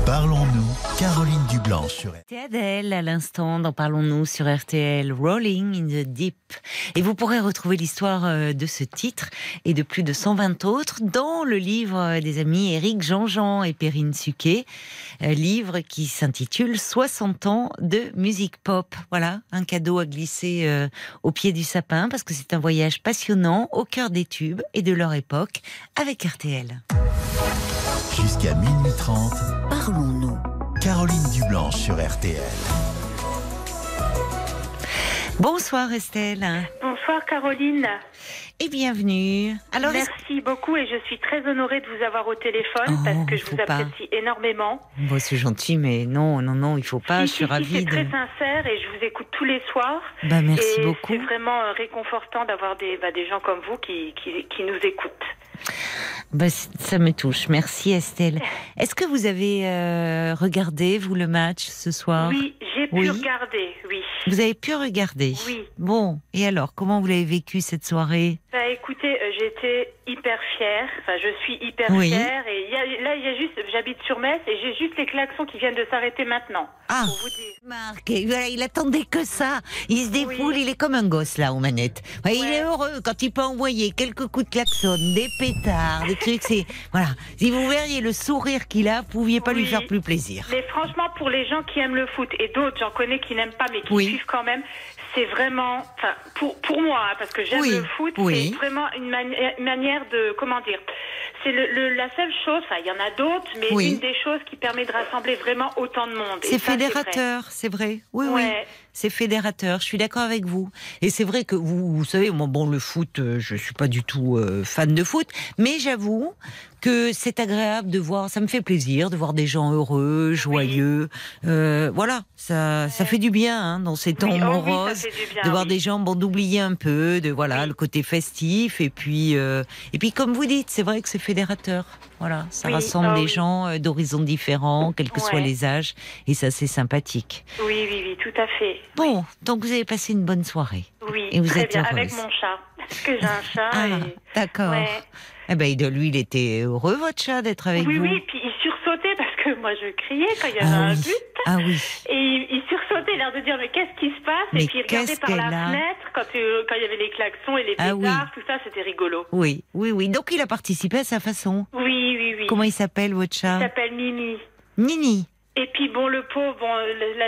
Parlons-nous, Caroline Dublanc sur Adèle à l'instant dans Parlons-nous sur RTL, Rolling in the Deep. Et vous pourrez retrouver l'histoire euh, de ce titre et de plus de 120 autres dans le livre des amis Éric Jean-Jean et Perrine Suquet, euh, livre qui s'intitule 60 ans de musique pop. Voilà, un cadeau à glisser euh, au pied du sapin parce que c'est un voyage passionnant au cœur des tubes et de leur époque avec RTL. Jusqu'à minuit 30, Parlons-nous. Caroline Dublanc sur RTL. Bonsoir Estelle Bonsoir Caroline. et bienvenue. Alors, Merci beaucoup et je suis très honorée de vous avoir au téléphone Oh, parce que je vous pas. apprécie énormément. Bon, c'est gentil, mais non, non, non, il faut pas. Si, je suis si, si, ravie c'est de. très sincère et je vous écoute tous les soirs. Bah, merci et beaucoup. C'est vraiment euh, réconfortant d'avoir des, bah, des gens comme vous qui, qui, qui nous écoutent. Bah, ça me touche. Merci Estelle. (laughs) Est-ce que vous avez euh, regardé vous le match ce soir? Oui, j'ai pu Oui. regarder, oui. Vous avez pu regarder? Oui. Bon, et alors, comment vous l'avez vécu cette soirée? Bah écoutez, j'étais hyper fière. Enfin, je suis hyper Oui. fière. Et il y a, là, il y a juste, j'habite sur Metz et j'ai juste les klaxons qui viennent de s'arrêter maintenant. Ah. Pour vous dire. Marc, et voilà, il attendait que ça. Il se défoule, Oui. il est comme un gosse là aux manettes. Ouais, Il est heureux quand il peut envoyer quelques coups de klaxon, des pétards, des trucs. C'est voilà. Si vous verriez le sourire qu'il a, vous pouviez pas lui faire plus plaisir. Mais franchement, pour les gens qui aiment le foot et d'autres, j'en connais qui n'aiment pas mais qui suivent quand même, c'est vraiment, enfin, pour pour moi, hein, parce que j'aime Oui, le foot, oui. c'est vraiment une, mani- une manière de, comment dire, c'est le, le- la seule chose. Enfin, il y en a d'autres, mais Oui. une des choses qui permet de rassembler vraiment autant de monde. C'est fédérateur, c'est vrai. Oui, vrai. oui. Ouais. C'est fédérateur, je suis d'accord avec vous. Et c'est vrai que vous, vous savez, moi, bon, le foot, euh, je suis pas du tout euh, fan de foot, mais j'avoue que c'est agréable de voir, ça me fait plaisir de voir des gens heureux, joyeux. Euh, voilà, ça, ça fait du bien hein, dans ces temps Oui, oh oui, moroses, bien, de voir oui. des gens, bon, d'oublier un peu, de voilà, le côté festif, et puis, euh, et puis comme vous dites, c'est vrai que c'est fédérateur. Voilà, ça Oui, rassemble oh des oui. gens euh, d'horizons différents, quels que soient les âges, et ça, c'est sympathique. Oui, oui, oui, tout à fait. Bon, donc vous avez passé une bonne soirée. Oui, Et vous très êtes bien, heureuse. avec mon chat. Parce que j'ai un (laughs) chat. Ah, et... d'accord. Ouais. Eh ben, de lui, il était heureux, votre chat, d'être avec Oui, vous. oui, puis il sursautait parce que moi je criais quand il y avait ah un oui. but. Ah oui. Et il, il sursautait, l'air de dire mais qu'est-ce qui se passe? Mais Et puis il regardait par la a? fenêtre quand, euh, quand il y avait les klaxons et les Ah pétards, oui. tout ça, c'était rigolo. Oui, oui, oui. Donc il a participé à sa façon. Oui, oui, oui. Comment il s'appelle, votre Il chat s'appelle Mimi. Nini. Et puis bon, le pauvre, bon, la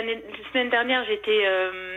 semaine dernière, j'étais, euh,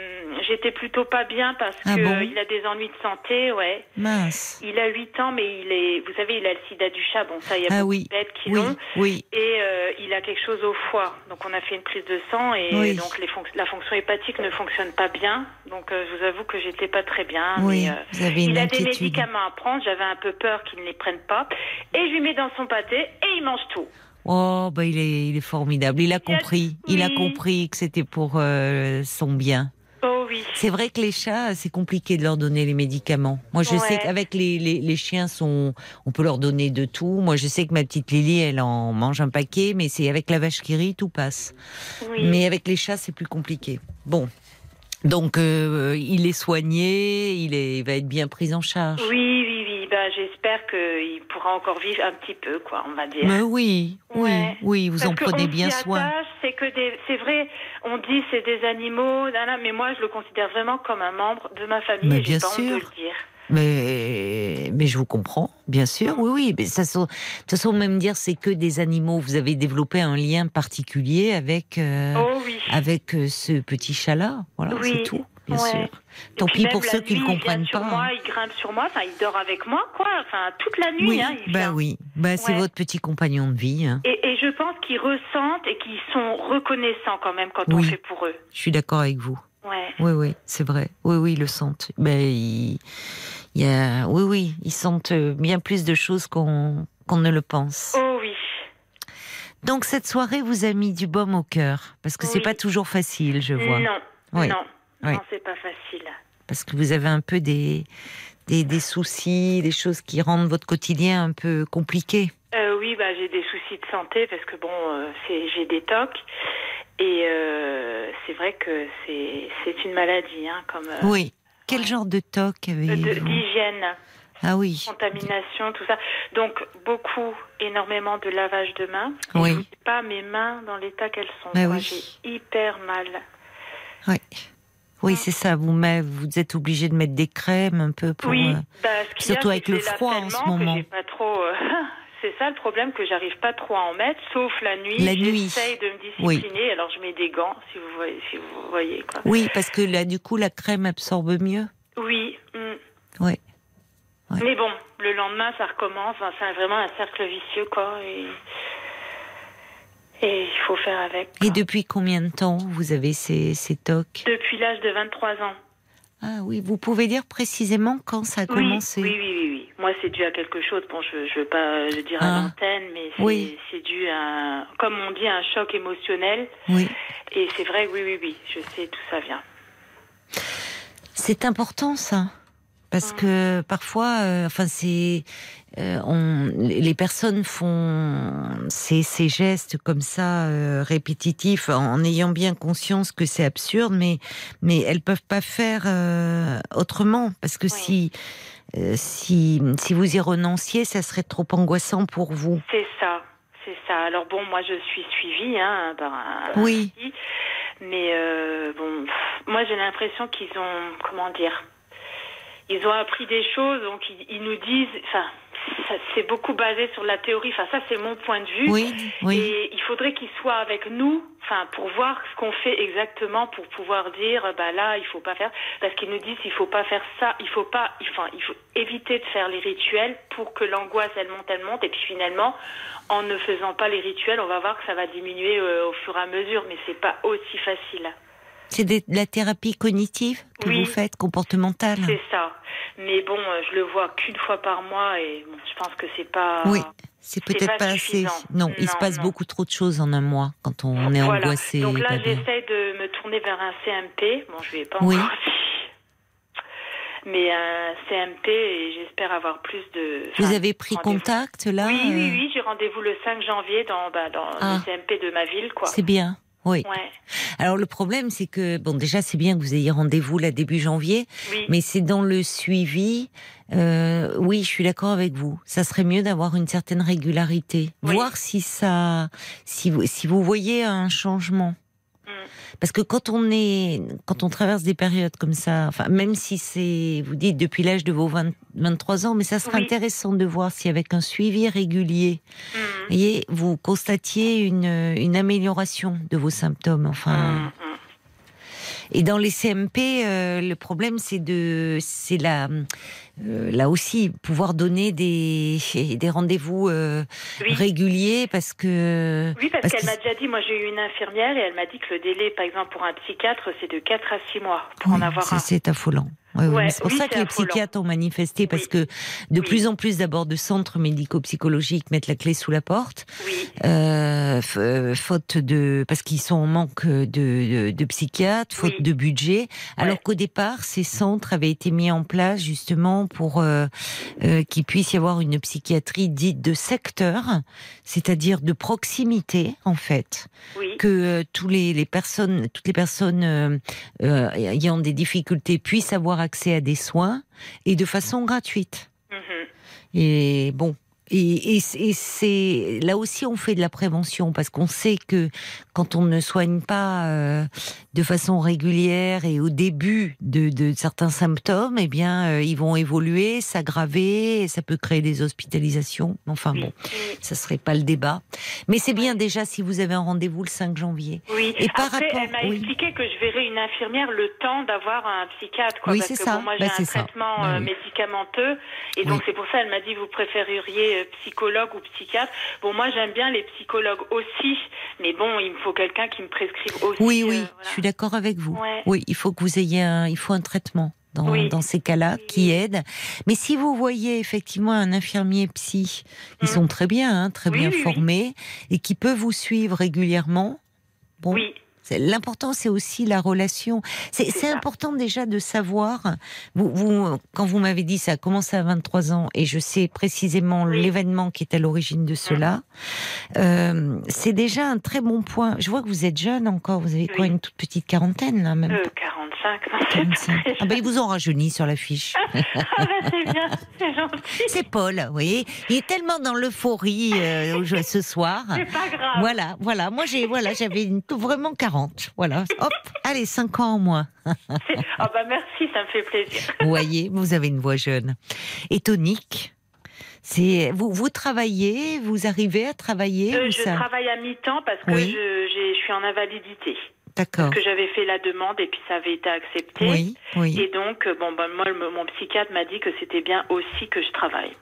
j'étais plutôt pas bien parce Ah bon euh, a des ennuis de santé, ouais. Mince. Il a 8 ans, mais il est, vous savez, il a le sida du chat. Bon, ça, il y a Ah beaucoup oui. de bêtes qui Oui, l'ont. oui. Et euh, il a quelque chose au foie. Donc on a fait une prise de sang et Oui. donc les fonc- la fonction hépatique ne fonctionne pas bien. Donc euh, je vous avoue que j'étais pas très bien. Oui, mais, vous avez une il a des médicaments à prendre. J'avais un peu peur qu'il ne les prenne pas. Et je lui mets dans son pâté et il mange tout. Oh, bah il est, il est formidable. Il a compris. Il a compris que c'était pour euh, son bien. Oh oui. C'est vrai que les chats, c'est compliqué de leur donner les médicaments. Moi, je Ouais. sais qu'avec les, les, les chiens, sont, on peut leur donner de tout. Moi, je sais que ma petite Lily, elle en mange un paquet, mais c'est avec la vache qui rit, tout passe. Oui. Mais avec les chats, c'est plus compliqué. Bon. Donc, euh, il est soigné, il, est, il va être bien pris en charge. Oui, oui, oui. Ben, j'espère qu'il pourra encore vivre un petit peu, quoi, on va dire. Mais oui, oui, Ouais. oui, vous Parce en prenez bien soin. c'est vrai, on dit c'est des animaux, mais moi je le considère vraiment comme un membre de ma famille Mais et bien pas honte de sûr. le dire. Mais, mais je vous comprends, bien sûr, oui, oui. Mais ça, de toute façon, même dire c'est que des animaux. Vous avez développé un lien particulier avec, euh, Oh oui. avec euh, ce petit chat-là. Voilà, Oui, c'est tout, bien ouais. sûr. Tant pis pour ceux qui ne comprennent pas. Moi, hein. il grimpe sur moi, enfin il dort avec moi, quoi. Enfin toute la nuit, Oui, hein, il bah vient. oui, bah c'est Ouais. votre petit compagnon de vie. hein. Et, et je pense qu'ils ressentent et qu'ils sont reconnaissants quand même quand on fait pour eux. Je suis d'accord avec vous. Ouais. Oui, oui, c'est vrai. Oui, oui, ils le sentent. Ben, il, il y a, oui, oui, ils sentent euh, bien plus de choses qu'on qu'on ne le pense. Oh oui. Donc cette soirée vous a mis du baume au cœur, parce que c'est Oui. pas toujours facile, je vois. Non. Oui. Non. Oui. Non, c'est pas facile. Parce que vous avez un peu des, des, des soucis, des choses qui rendent votre quotidien un peu compliqué. Euh, oui, bah, j'ai des soucis de santé parce que bon, euh, c'est, j'ai des tocs. Et euh, c'est vrai que c'est, c'est une maladie, hein, comme euh, Oui. Quel genre de toc avez-vous d'hygiène, Ah oui. contamination, tout ça. Donc beaucoup, énormément de lavage de mains. Oui. Je pas mes mains dans l'état qu'elles sont. Bah oui. J'ai hyper mal. Oui. Oui, c'est ça. Vous, met- vous êtes obligé de mettre des crèmes un peu pour. oui, euh, bah, ce a, surtout c'est avec le froid en ce que moment. j'ai pas trop. euh, (laughs) c'est ça le problème que j'arrive pas trop à en mettre, sauf la nuit. La nuit. J'essaye de me Oui. discipliner, alors je mets des gants, si vous voyez, si vous voyez quoi. Oui, parce que là, du coup, la crème absorbe mieux. Oui. mm. Oui. Ouais. Mais bon, le lendemain, ça recommence. C'est vraiment un cercle vicieux, quoi. Et, et il faut faire avec. Et depuis combien de temps vous avez ces, ces tocs Depuis l'âge de 23 ans. Ah oui, vous pouvez dire précisément quand ça a Oui, commencé oui, oui, oui, oui. Moi, c'est dû à quelque chose. Bon, je ne veux pas le dire Ah. à l'antenne, mais c'est Oui. dû à, comme on dit, un choc émotionnel. Oui. Et c'est vrai, oui, oui, oui, je sais d'où ça vient. C'est important ça. Parce Mm. que parfois, euh, enfin, c'est, euh, on, les personnes font ces, ces gestes comme ça euh, répétitifs en ayant bien conscience que c'est absurde, mais mais elles peuvent pas faire euh, autrement parce que Oui. si euh, si si vous y renonciez, ça serait trop angoissant pour vous. C'est ça, c'est ça. Alors bon, moi, je suis suivie hein, par un Oui. mais euh, bon, pff, moi, j'ai l'impression qu'ils ont, comment dire, ils ont appris des choses, donc ils, ils nous disent, enfin, c'est beaucoup basé sur la théorie. Enfin, ça, c'est mon point de vue. Oui, oui. Et il faudrait qu'ils soient avec nous, enfin, pour voir ce qu'on fait exactement, pour pouvoir dire, bah là, il faut pas faire, parce qu'ils nous disent, il faut pas faire ça, il faut pas, enfin, il faut éviter de faire les rituels pour que l'angoisse elle monte, elle monte, et puis finalement, en ne faisant pas les rituels, on va voir que ça va diminuer euh, au fur et à mesure, mais c'est pas aussi facile. C'est de la thérapie cognitive que Oui. vous faites, comportementale? C'est ça. Mais bon, euh, je le vois qu'une fois par mois, et bon, je pense que c'est pas. Oui, c'est peut-être pas pas, assez. Non, il se passe non. beaucoup trop de choses en un mois quand on est Voilà. angoissé. Donc là, j'essaye de me tourner vers un CMP. Bon, je ai pas Oui. encore. Mais un CMP et j'espère avoir plus de. Vous avez pris contact là Oui, oui, euh, oui. J'ai rendez-vous le 5 janvier dans, bah, dans Ah. le CMP de ma ville, quoi. C'est bien. Oui. Ouais. Alors le problème, c'est que bon, déjà c'est bien que vous ayez rendez-vous là début janvier, Oui. mais c'est dans le suivi. euh, oui, je suis d'accord avec vous. Ça serait mieux d'avoir une certaine régularité, Oui. voir si ça, si vous, si vous voyez un changement. Mm. Parce que quand on est, quand on traverse des périodes comme ça, enfin, même si c'est, vous dites depuis l'âge de vos 20 23 ans, mais ça serait Oui. intéressant de voir si avec un suivi régulier, Mm. voyez, vous constatiez une, une amélioration de vos symptômes. Enfin, mm. Et dans les CMP, euh, le problème c'est de, c'est la, euh, là aussi pouvoir donner des (laughs) des rendez-vous euh, Oui. réguliers parce que Oui, parce, parce qu'elle que- m'a déjà dit, moi j'ai eu une infirmière et elle m'a dit que le délai, par exemple, pour un psychiatre, c'est de 4 à 6 mois pour en avoir un. c'est affolant. Ouais, mais c'est pour oui, ça que les affolant. psychiatres ont manifesté parce Oui. que de Oui. plus en plus d'abord de centres médico-psychologiques mettent la clé sous la porte. Oui, Euh, euh, faute de parce qu'ils sont en manque de, de, de psychiatres, faute Oui. de budget. Alors Ouais. qu'au départ, ces centres avaient été mis en place justement pour euh, euh, qu'il puisse y avoir une psychiatrie dite de secteur, c'est-à-dire de proximité en fait, oui. que euh, tous les, les personnes, toutes les personnes ayant des difficultés puissent avoir accès à des soins et de façon gratuite. Mhm. Et bon. Et, et, et c'est là aussi on fait de la prévention parce qu'on sait que quand on ne soigne pas euh, de façon régulière et au début de, de certains symptômes, eh bien euh, ils vont évoluer, s'aggraver, et ça peut créer des hospitalisations. Enfin bon, Oui. ça serait pas le débat. Mais c'est bien déjà si vous avez un rendez-vous le 5 janvier. Oui. Et par Après, rapport- elle m'a oui. expliqué que je verrais une infirmière le temps d'avoir un psychiatre. Quoi, Oui, parce c'est que ça. Bon, moi, Bah, j'ai c'est un traitement Bah euh, médicamenteux. Et donc, Oui. c'est pour ça, elle m'a dit, vous préféreriez euh, psychologue ou psychiatre. Bon, moi, j'aime bien les psychologues aussi, mais bon, il me faut quelqu'un qui me prescrive aussi. Oui, oui, euh, je suis d'accord avec vous. Ouais. Oui, il faut que vous ayez un, il faut un traitement dans, Oui. dans ces cas-là qui aide. Mais si vous voyez effectivement un infirmier psy, ils Mm. sont très bien, hein, très Oui, bien oui, oui. formés et qui peut vous suivre régulièrement. Bon, Oui, L'important, c'est aussi la relation. C'est important déjà de savoir. Vous, vous, quand vous m'avez dit ça a commencé à 23 ans et je sais précisément Oui. l'événement qui est à l'origine de cela, euh, c'est déjà un très bon point. Je vois que vous êtes jeune encore. Vous avez quoi, Oui. une toute petite quarantaine là, même euh, pas? 45, non, c'est 45. très Ah ben, ils vous ont rajeuni sur l'affiche. (laughs) Ah bah, c'est bien, c'est gentil. C'est Paul, vous voyez. Il est tellement dans l'euphorie euh, ce soir. (laughs) C'est pas grave. Voilà, voilà. Moi, j'ai, voilà, j'avais vraiment 40. Voilà. Hop, allez, 5 ans en moins. (laughs) Ah bah merci, ça me fait plaisir. Vous voyez, vous avez une voix jeune. Et tonique. C'est, vous, vous travaillez, vous arrivez à travailler Euh, ou je ça travaille à mi-temps parce que Oui. je, suis en invalidité. D'accord. Parce que j'avais fait la demande et puis ça avait été accepté. Oui, oui. Et donc, euh, bon, bah, moi, le- mon psychiatre m'a dit que c'était bien aussi que je travaille.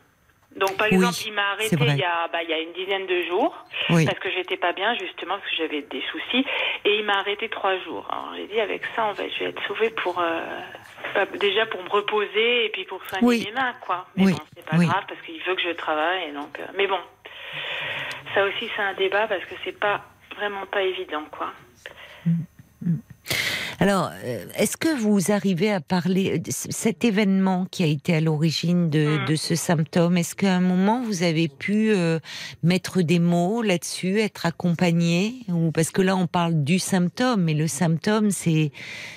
Donc, par Oui, exemple, il m'a arrêté il y, a, bah, il y a une dizaine de jours Oui. parce que j'étais pas bien, justement, parce que j'avais des soucis. Et il m'a arrêté trois jours. Alors, j'ai dit, avec ça, on va, je vais être sauvée pour. euh, bah, déjà pour me reposer et puis pour soigner Oui. mes mains, quoi. Mais Oui, bon, c'est pas oui. grave parce qu'il veut que je travaille. Et donc, euh, mais bon, ça aussi, c'est un débat parce que c'est pas vraiment pas évident, quoi. Alors, euh, est-ce que vous arrivez à parler de c- cet événement qui a été à l'origine de, Mm. de ce symptôme Est-ce qu'à un moment vous avez pu euh, mettre des mots là-dessus, être accompagné? Ou parce que là on parle du symptôme, mais le symptôme c'est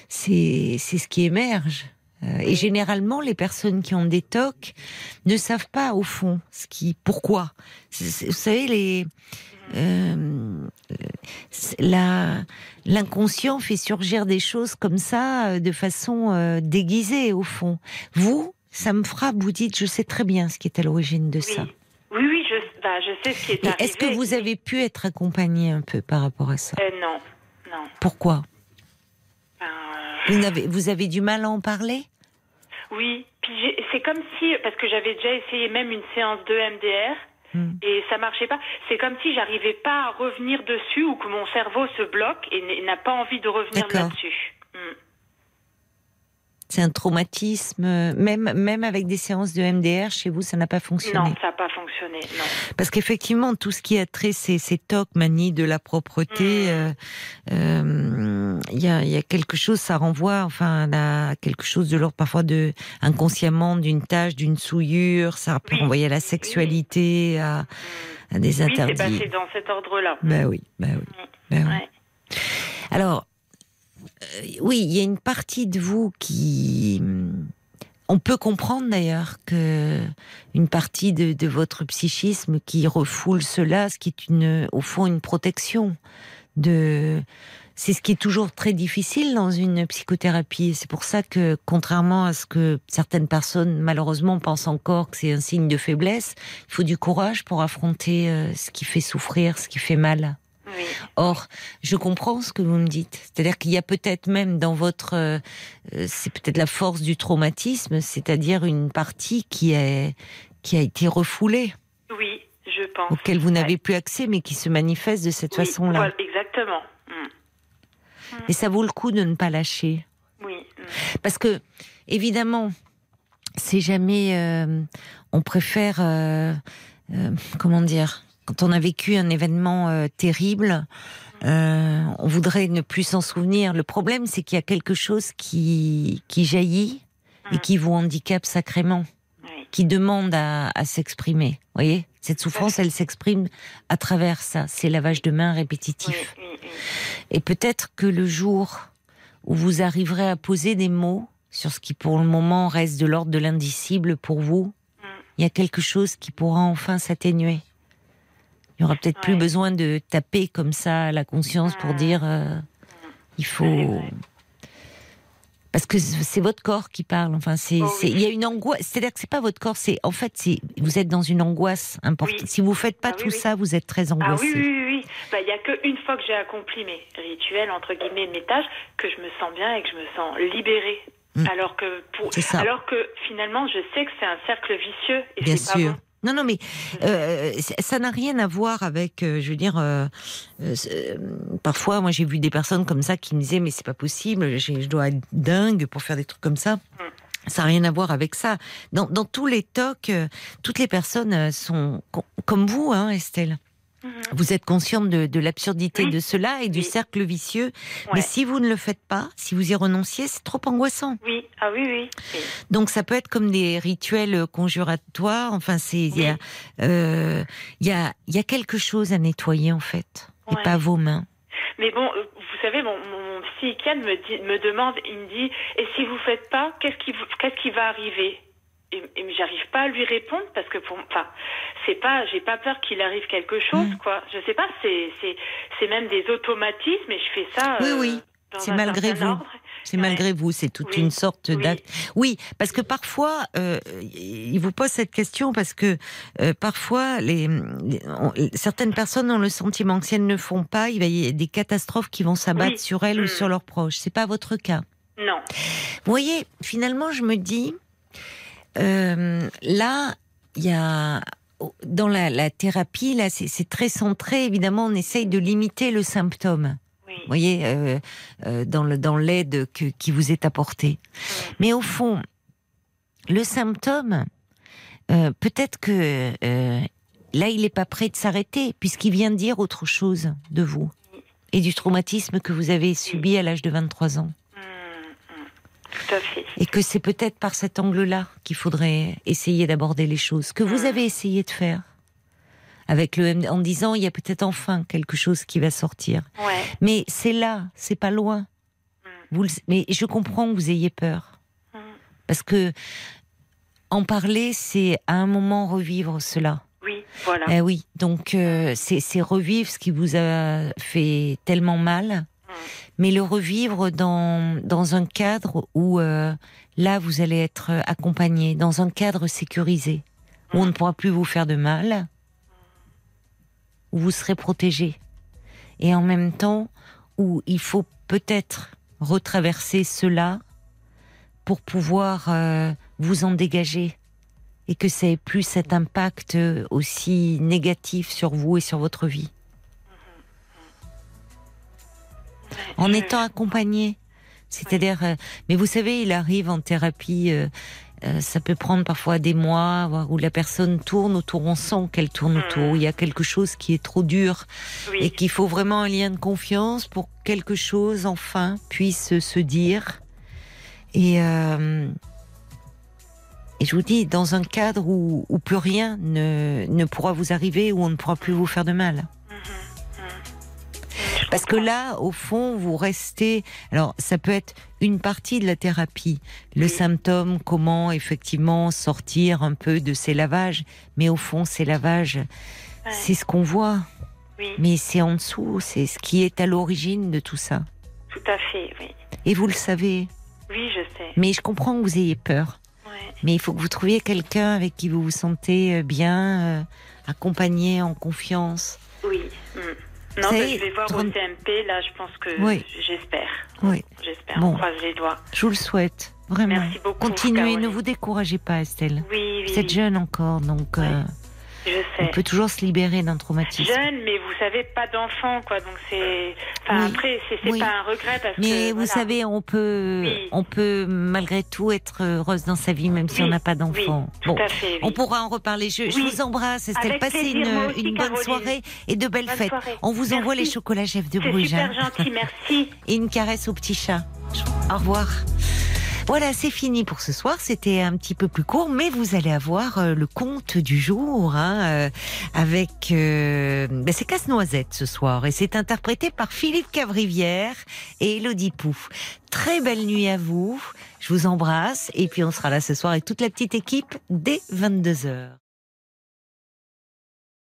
c'est c'est ce qui émerge. Euh, Et généralement, les personnes qui ont des TOC ne savent pas au fond ce qui, pourquoi. Vous savez, les, euh, l'inconscient fait surgir des choses comme ça euh, de façon euh, déguisée au fond. Vous, ça me frappe. Vous dites, je sais très bien ce qui est à l'origine de ça. Oui, oui, je, bah, je sais ce qui est arrivé. est-ce que vous avez pu être accompagné un peu par rapport à ça? Euh, non, non. Pourquoi? Ben, vous avez, vous avez du mal à en parler? Oui, puis c'est comme si, parce que j'avais déjà essayé même une séance de MDR Hmm. et ça marchait pas. C'est comme si j'arrivais pas à revenir dessus ou que mon cerveau se bloque et n'a pas envie de revenir là-dessus. Hmm. C'est un traumatisme, même même avec des séances de MDR chez vous, ça n'a pas fonctionné. Non, ça n'a pas Non. Parce qu'effectivement, tout ce qui a trait ces, ces tocs, manie de la propreté, Mm. euh, euh, il y, a, il y a quelque chose, ça renvoie enfin à quelque chose de l'ordre parfois de inconsciemment d'une tâche, d'une souillure, ça peut Oui. renvoyer à la sexualité, à, à des Oui, c'est interdits. passé dans cet ordre-là. Ben oui, ben oui, ben oui. Ouais. Alors, euh, oui, il y a une partie de vous qui. On peut comprendre d'ailleurs que une partie de, votre psychisme qui refoule cela, ce qui est une, au fond une protection de. C'est ce qui est toujours très difficile dans une psychothérapie. C'est pour ça que, contrairement à ce que certaines personnes malheureusement pensent encore que c'est un signe de faiblesse, il faut du courage pour affronter euh, ce qui fait souffrir, ce qui fait mal. Oui. Or, je comprends ce que vous me dites. C'est-à-dire qu'il y a peut-être même dans votre, euh, euh, c'est peut-être la force du traumatisme, c'est-à-dire une partie qui est qui a été refoulée, Oui, je pense. auquel vous n'avez Ouais. plus accès, mais qui se manifeste de cette Oui, façon-là. voilà, exactement. Hmm. Et ça vaut le coup de ne pas lâcher, Oui. hmm. parce que évidemment, c'est jamais. euh, on préfère, euh, euh, comment dire, quand on a vécu un événement euh, terrible. Euh, on voudrait ne plus s'en souvenir. Le problème, c'est qu'il y a quelque chose qui, qui jaillit et qui vous handicape sacrément, Oui. qui demande à, à s'exprimer. Voyez? Cette souffrance, elle s'exprime à travers ça, ces lavages de mains répétitifs. oui, oui. Et peut-être que le jour où vous arriverez à poser des mots sur ce qui pour le moment reste de l'ordre de l'indicible pour vous, Mm. il y a quelque chose qui pourra enfin s'atténuer. Il n'y aura peut-être plus besoin de taper comme ça à la conscience pour Mm. dire euh, il faut. Parce que c'est votre corps qui parle. Enfin, c'est, Oh oui. il y a une angoisse. C'est-à-dire que c'est pas votre corps. C'est en fait, c'est vous êtes dans une angoisse importante. Oui. Si vous faites pas Ah tout oui. ça, vous êtes très Ah angoissé. oui, oui, oui, oui. Bah, Il n'y a qu'une fois que j'ai accompli mes rituels, entre guillemets, mes tâches, que je me sens bien et que je me sens libérée. Mm. Alors que pour, alors que finalement, je sais que c'est un cercle vicieux et Bien c'est pas sûr. bon. Non, non, mais euh, ça n'a rien à voir avec, euh, je veux dire, euh, parfois, moi j'ai vu des personnes comme ça qui me disaient, mais c'est pas possible, je dois être dingue pour faire des trucs comme ça. Ça n'a rien à voir avec ça. Dans, dans tous les tocs, toutes les personnes sont co- comme vous, hein, Estelle. Mhm. Vous êtes consciente de, de l'absurdité Oui. de cela et du Oui. cercle vicieux. Mais si vous ne le faites pas, si vous y renonciez, c'est trop angoissant. Oui, ah oui, oui. oui. Donc ça peut être comme des rituels conjuratoires. Enfin, c'est il y a euh, il y a y a quelque chose à nettoyer en fait, et pas vos mains. Mais bon, euh, vous savez, mon, mon, psychiatre me, dit, me demande, il me dit, et si vous faites pas, qu'est-ce qui, qu'est-ce qui va arriver? Et, et j'arrive pas à lui répondre parce que pour, enfin, c'est pas, j'ai pas peur qu'il arrive quelque chose, Mm. quoi. Je sais pas, c'est, c'est, c'est même des automatismes et je fais ça. Oui, euh, oui. dans C'est malgré vous. C'est malgré vous, c'est toute Oui. une sorte Oui. d'acte. Oui, parce que parfois, euh, il vous pose cette question parce que euh, parfois, les, les- on- certaines personnes ont le sentiment que si elles ne font pas, il va y avoir des catastrophes qui vont s'abattre Oui. sur elles ou Mm. sur leurs proches. C'est pas votre cas. Non. Vous voyez, finalement, je me dis, euh, là, il y a dans la, la thérapie, là, c'est très centré. Évidemment, on essaye de limiter le symptôme. Oui. Vous voyez, euh, euh, dans le dans l'aide qui vous est apportée. Mais au fond, le symptôme, euh, peut-être que euh, là, il n'est pas prêt de s'arrêter puisqu'il vient dire autre chose de vous et du traumatisme que vous avez subi à l'âge de 23 ans. Mm, mm. Tout à fait. Et que c'est peut-être par cet angle-là qu'il faudrait essayer d'aborder les choses. Que vous Mm. avez essayé de faire. Avec le en disant, il y a peut-être enfin quelque chose qui va sortir. Ouais. Mais c'est là, c'est pas loin. Mm. Vous le- mais je comprends que vous ayez peur. Mm. Parce que en parler, c'est à un moment revivre cela. Oui, voilà. Eh oui, donc euh, c'est c'est revivre ce qui vous a fait tellement mal, mais le revivre dans, dans un cadre où euh, là vous allez être accompagné, dans un cadre sécurisé, où on ne pourra plus vous faire de mal, où vous serez protégé, et en même temps où il faut peut-être retraverser cela pour pouvoir euh, vous en dégager et que ça ait plus cet impact aussi négatif sur vous et sur votre vie. En Je- étant accompagné. C'est-à-dire, euh, mais vous savez, il arrive en thérapie, euh, euh, ça peut prendre parfois des mois, où la personne tourne autour, on sent qu'elle tourne autour, où il y a quelque chose qui est trop dur Oui. et qu'il faut vraiment un lien de confiance pour que quelque chose, enfin, puisse se dire. Et, et je vous dis, dans un cadre où, où plus rien ne, ne pourra vous arriver, où on ne pourra plus vous faire de mal. Parce que là, au fond, vous restez. Alors, ça peut être une partie de la thérapie, le symptôme, comment effectivement sortir un peu de ces lavages. Mais au fond, ces lavages, Ouais. c'est ce qu'on voit. Oui, Mais c'est en dessous, c'est ce qui est à l'origine de tout ça. tout à fait, oui. Et vous le savez. Oui, je sais. Mais je comprends que vous ayez peur. Ouais. Mais il faut que vous trouviez quelqu'un avec qui vous vous sentez euh, bien, euh, accompagné, en confiance. Oui. mm. Non, savez, je vais voir trente- au CMP, là, je pense que Oui. j'espère. Oui, J'espère, Bon. on croise les doigts. je vous le souhaite. Vraiment. Merci beaucoup, Continuez, ne vous découragez pas, Estelle. Oui, oui, Vous êtes jeune encore, donc euh, je on peut toujours se libérer d'un traumatisme. Jeune, mais vous savez, pas d'enfant, quoi. Donc c'est. Enfin, Oui. après, c'est Oui. pas un regret parce Mais que. vous voilà. savez, on peut, Oui. on peut malgré tout être heureuse dans sa vie, même si on n'a pas d'enfant. Tout à fait. On pourra en reparler. Je, vous embrasse, Estelle. Passez une, une bonne Caroline. soirée et de belles Bonne fêtes. soirée. On vous envoie les chocolats Jeff de Bruges. super hein. gentil, merci. (laughs) et une caresse au petit chat. Au revoir. Voilà, c'est fini pour ce soir. C'était un petit peu plus court, mais vous allez avoir euh, le conte du jour hein, euh, avec. Euh, ben, c'est Casse-Noisette ce soir et c'est interprété par Philippe Cavrivière et Elodie Pou. Très belle nuit à vous. Je vous embrasse et puis on sera là ce soir avec toute la petite équipe dès 22 h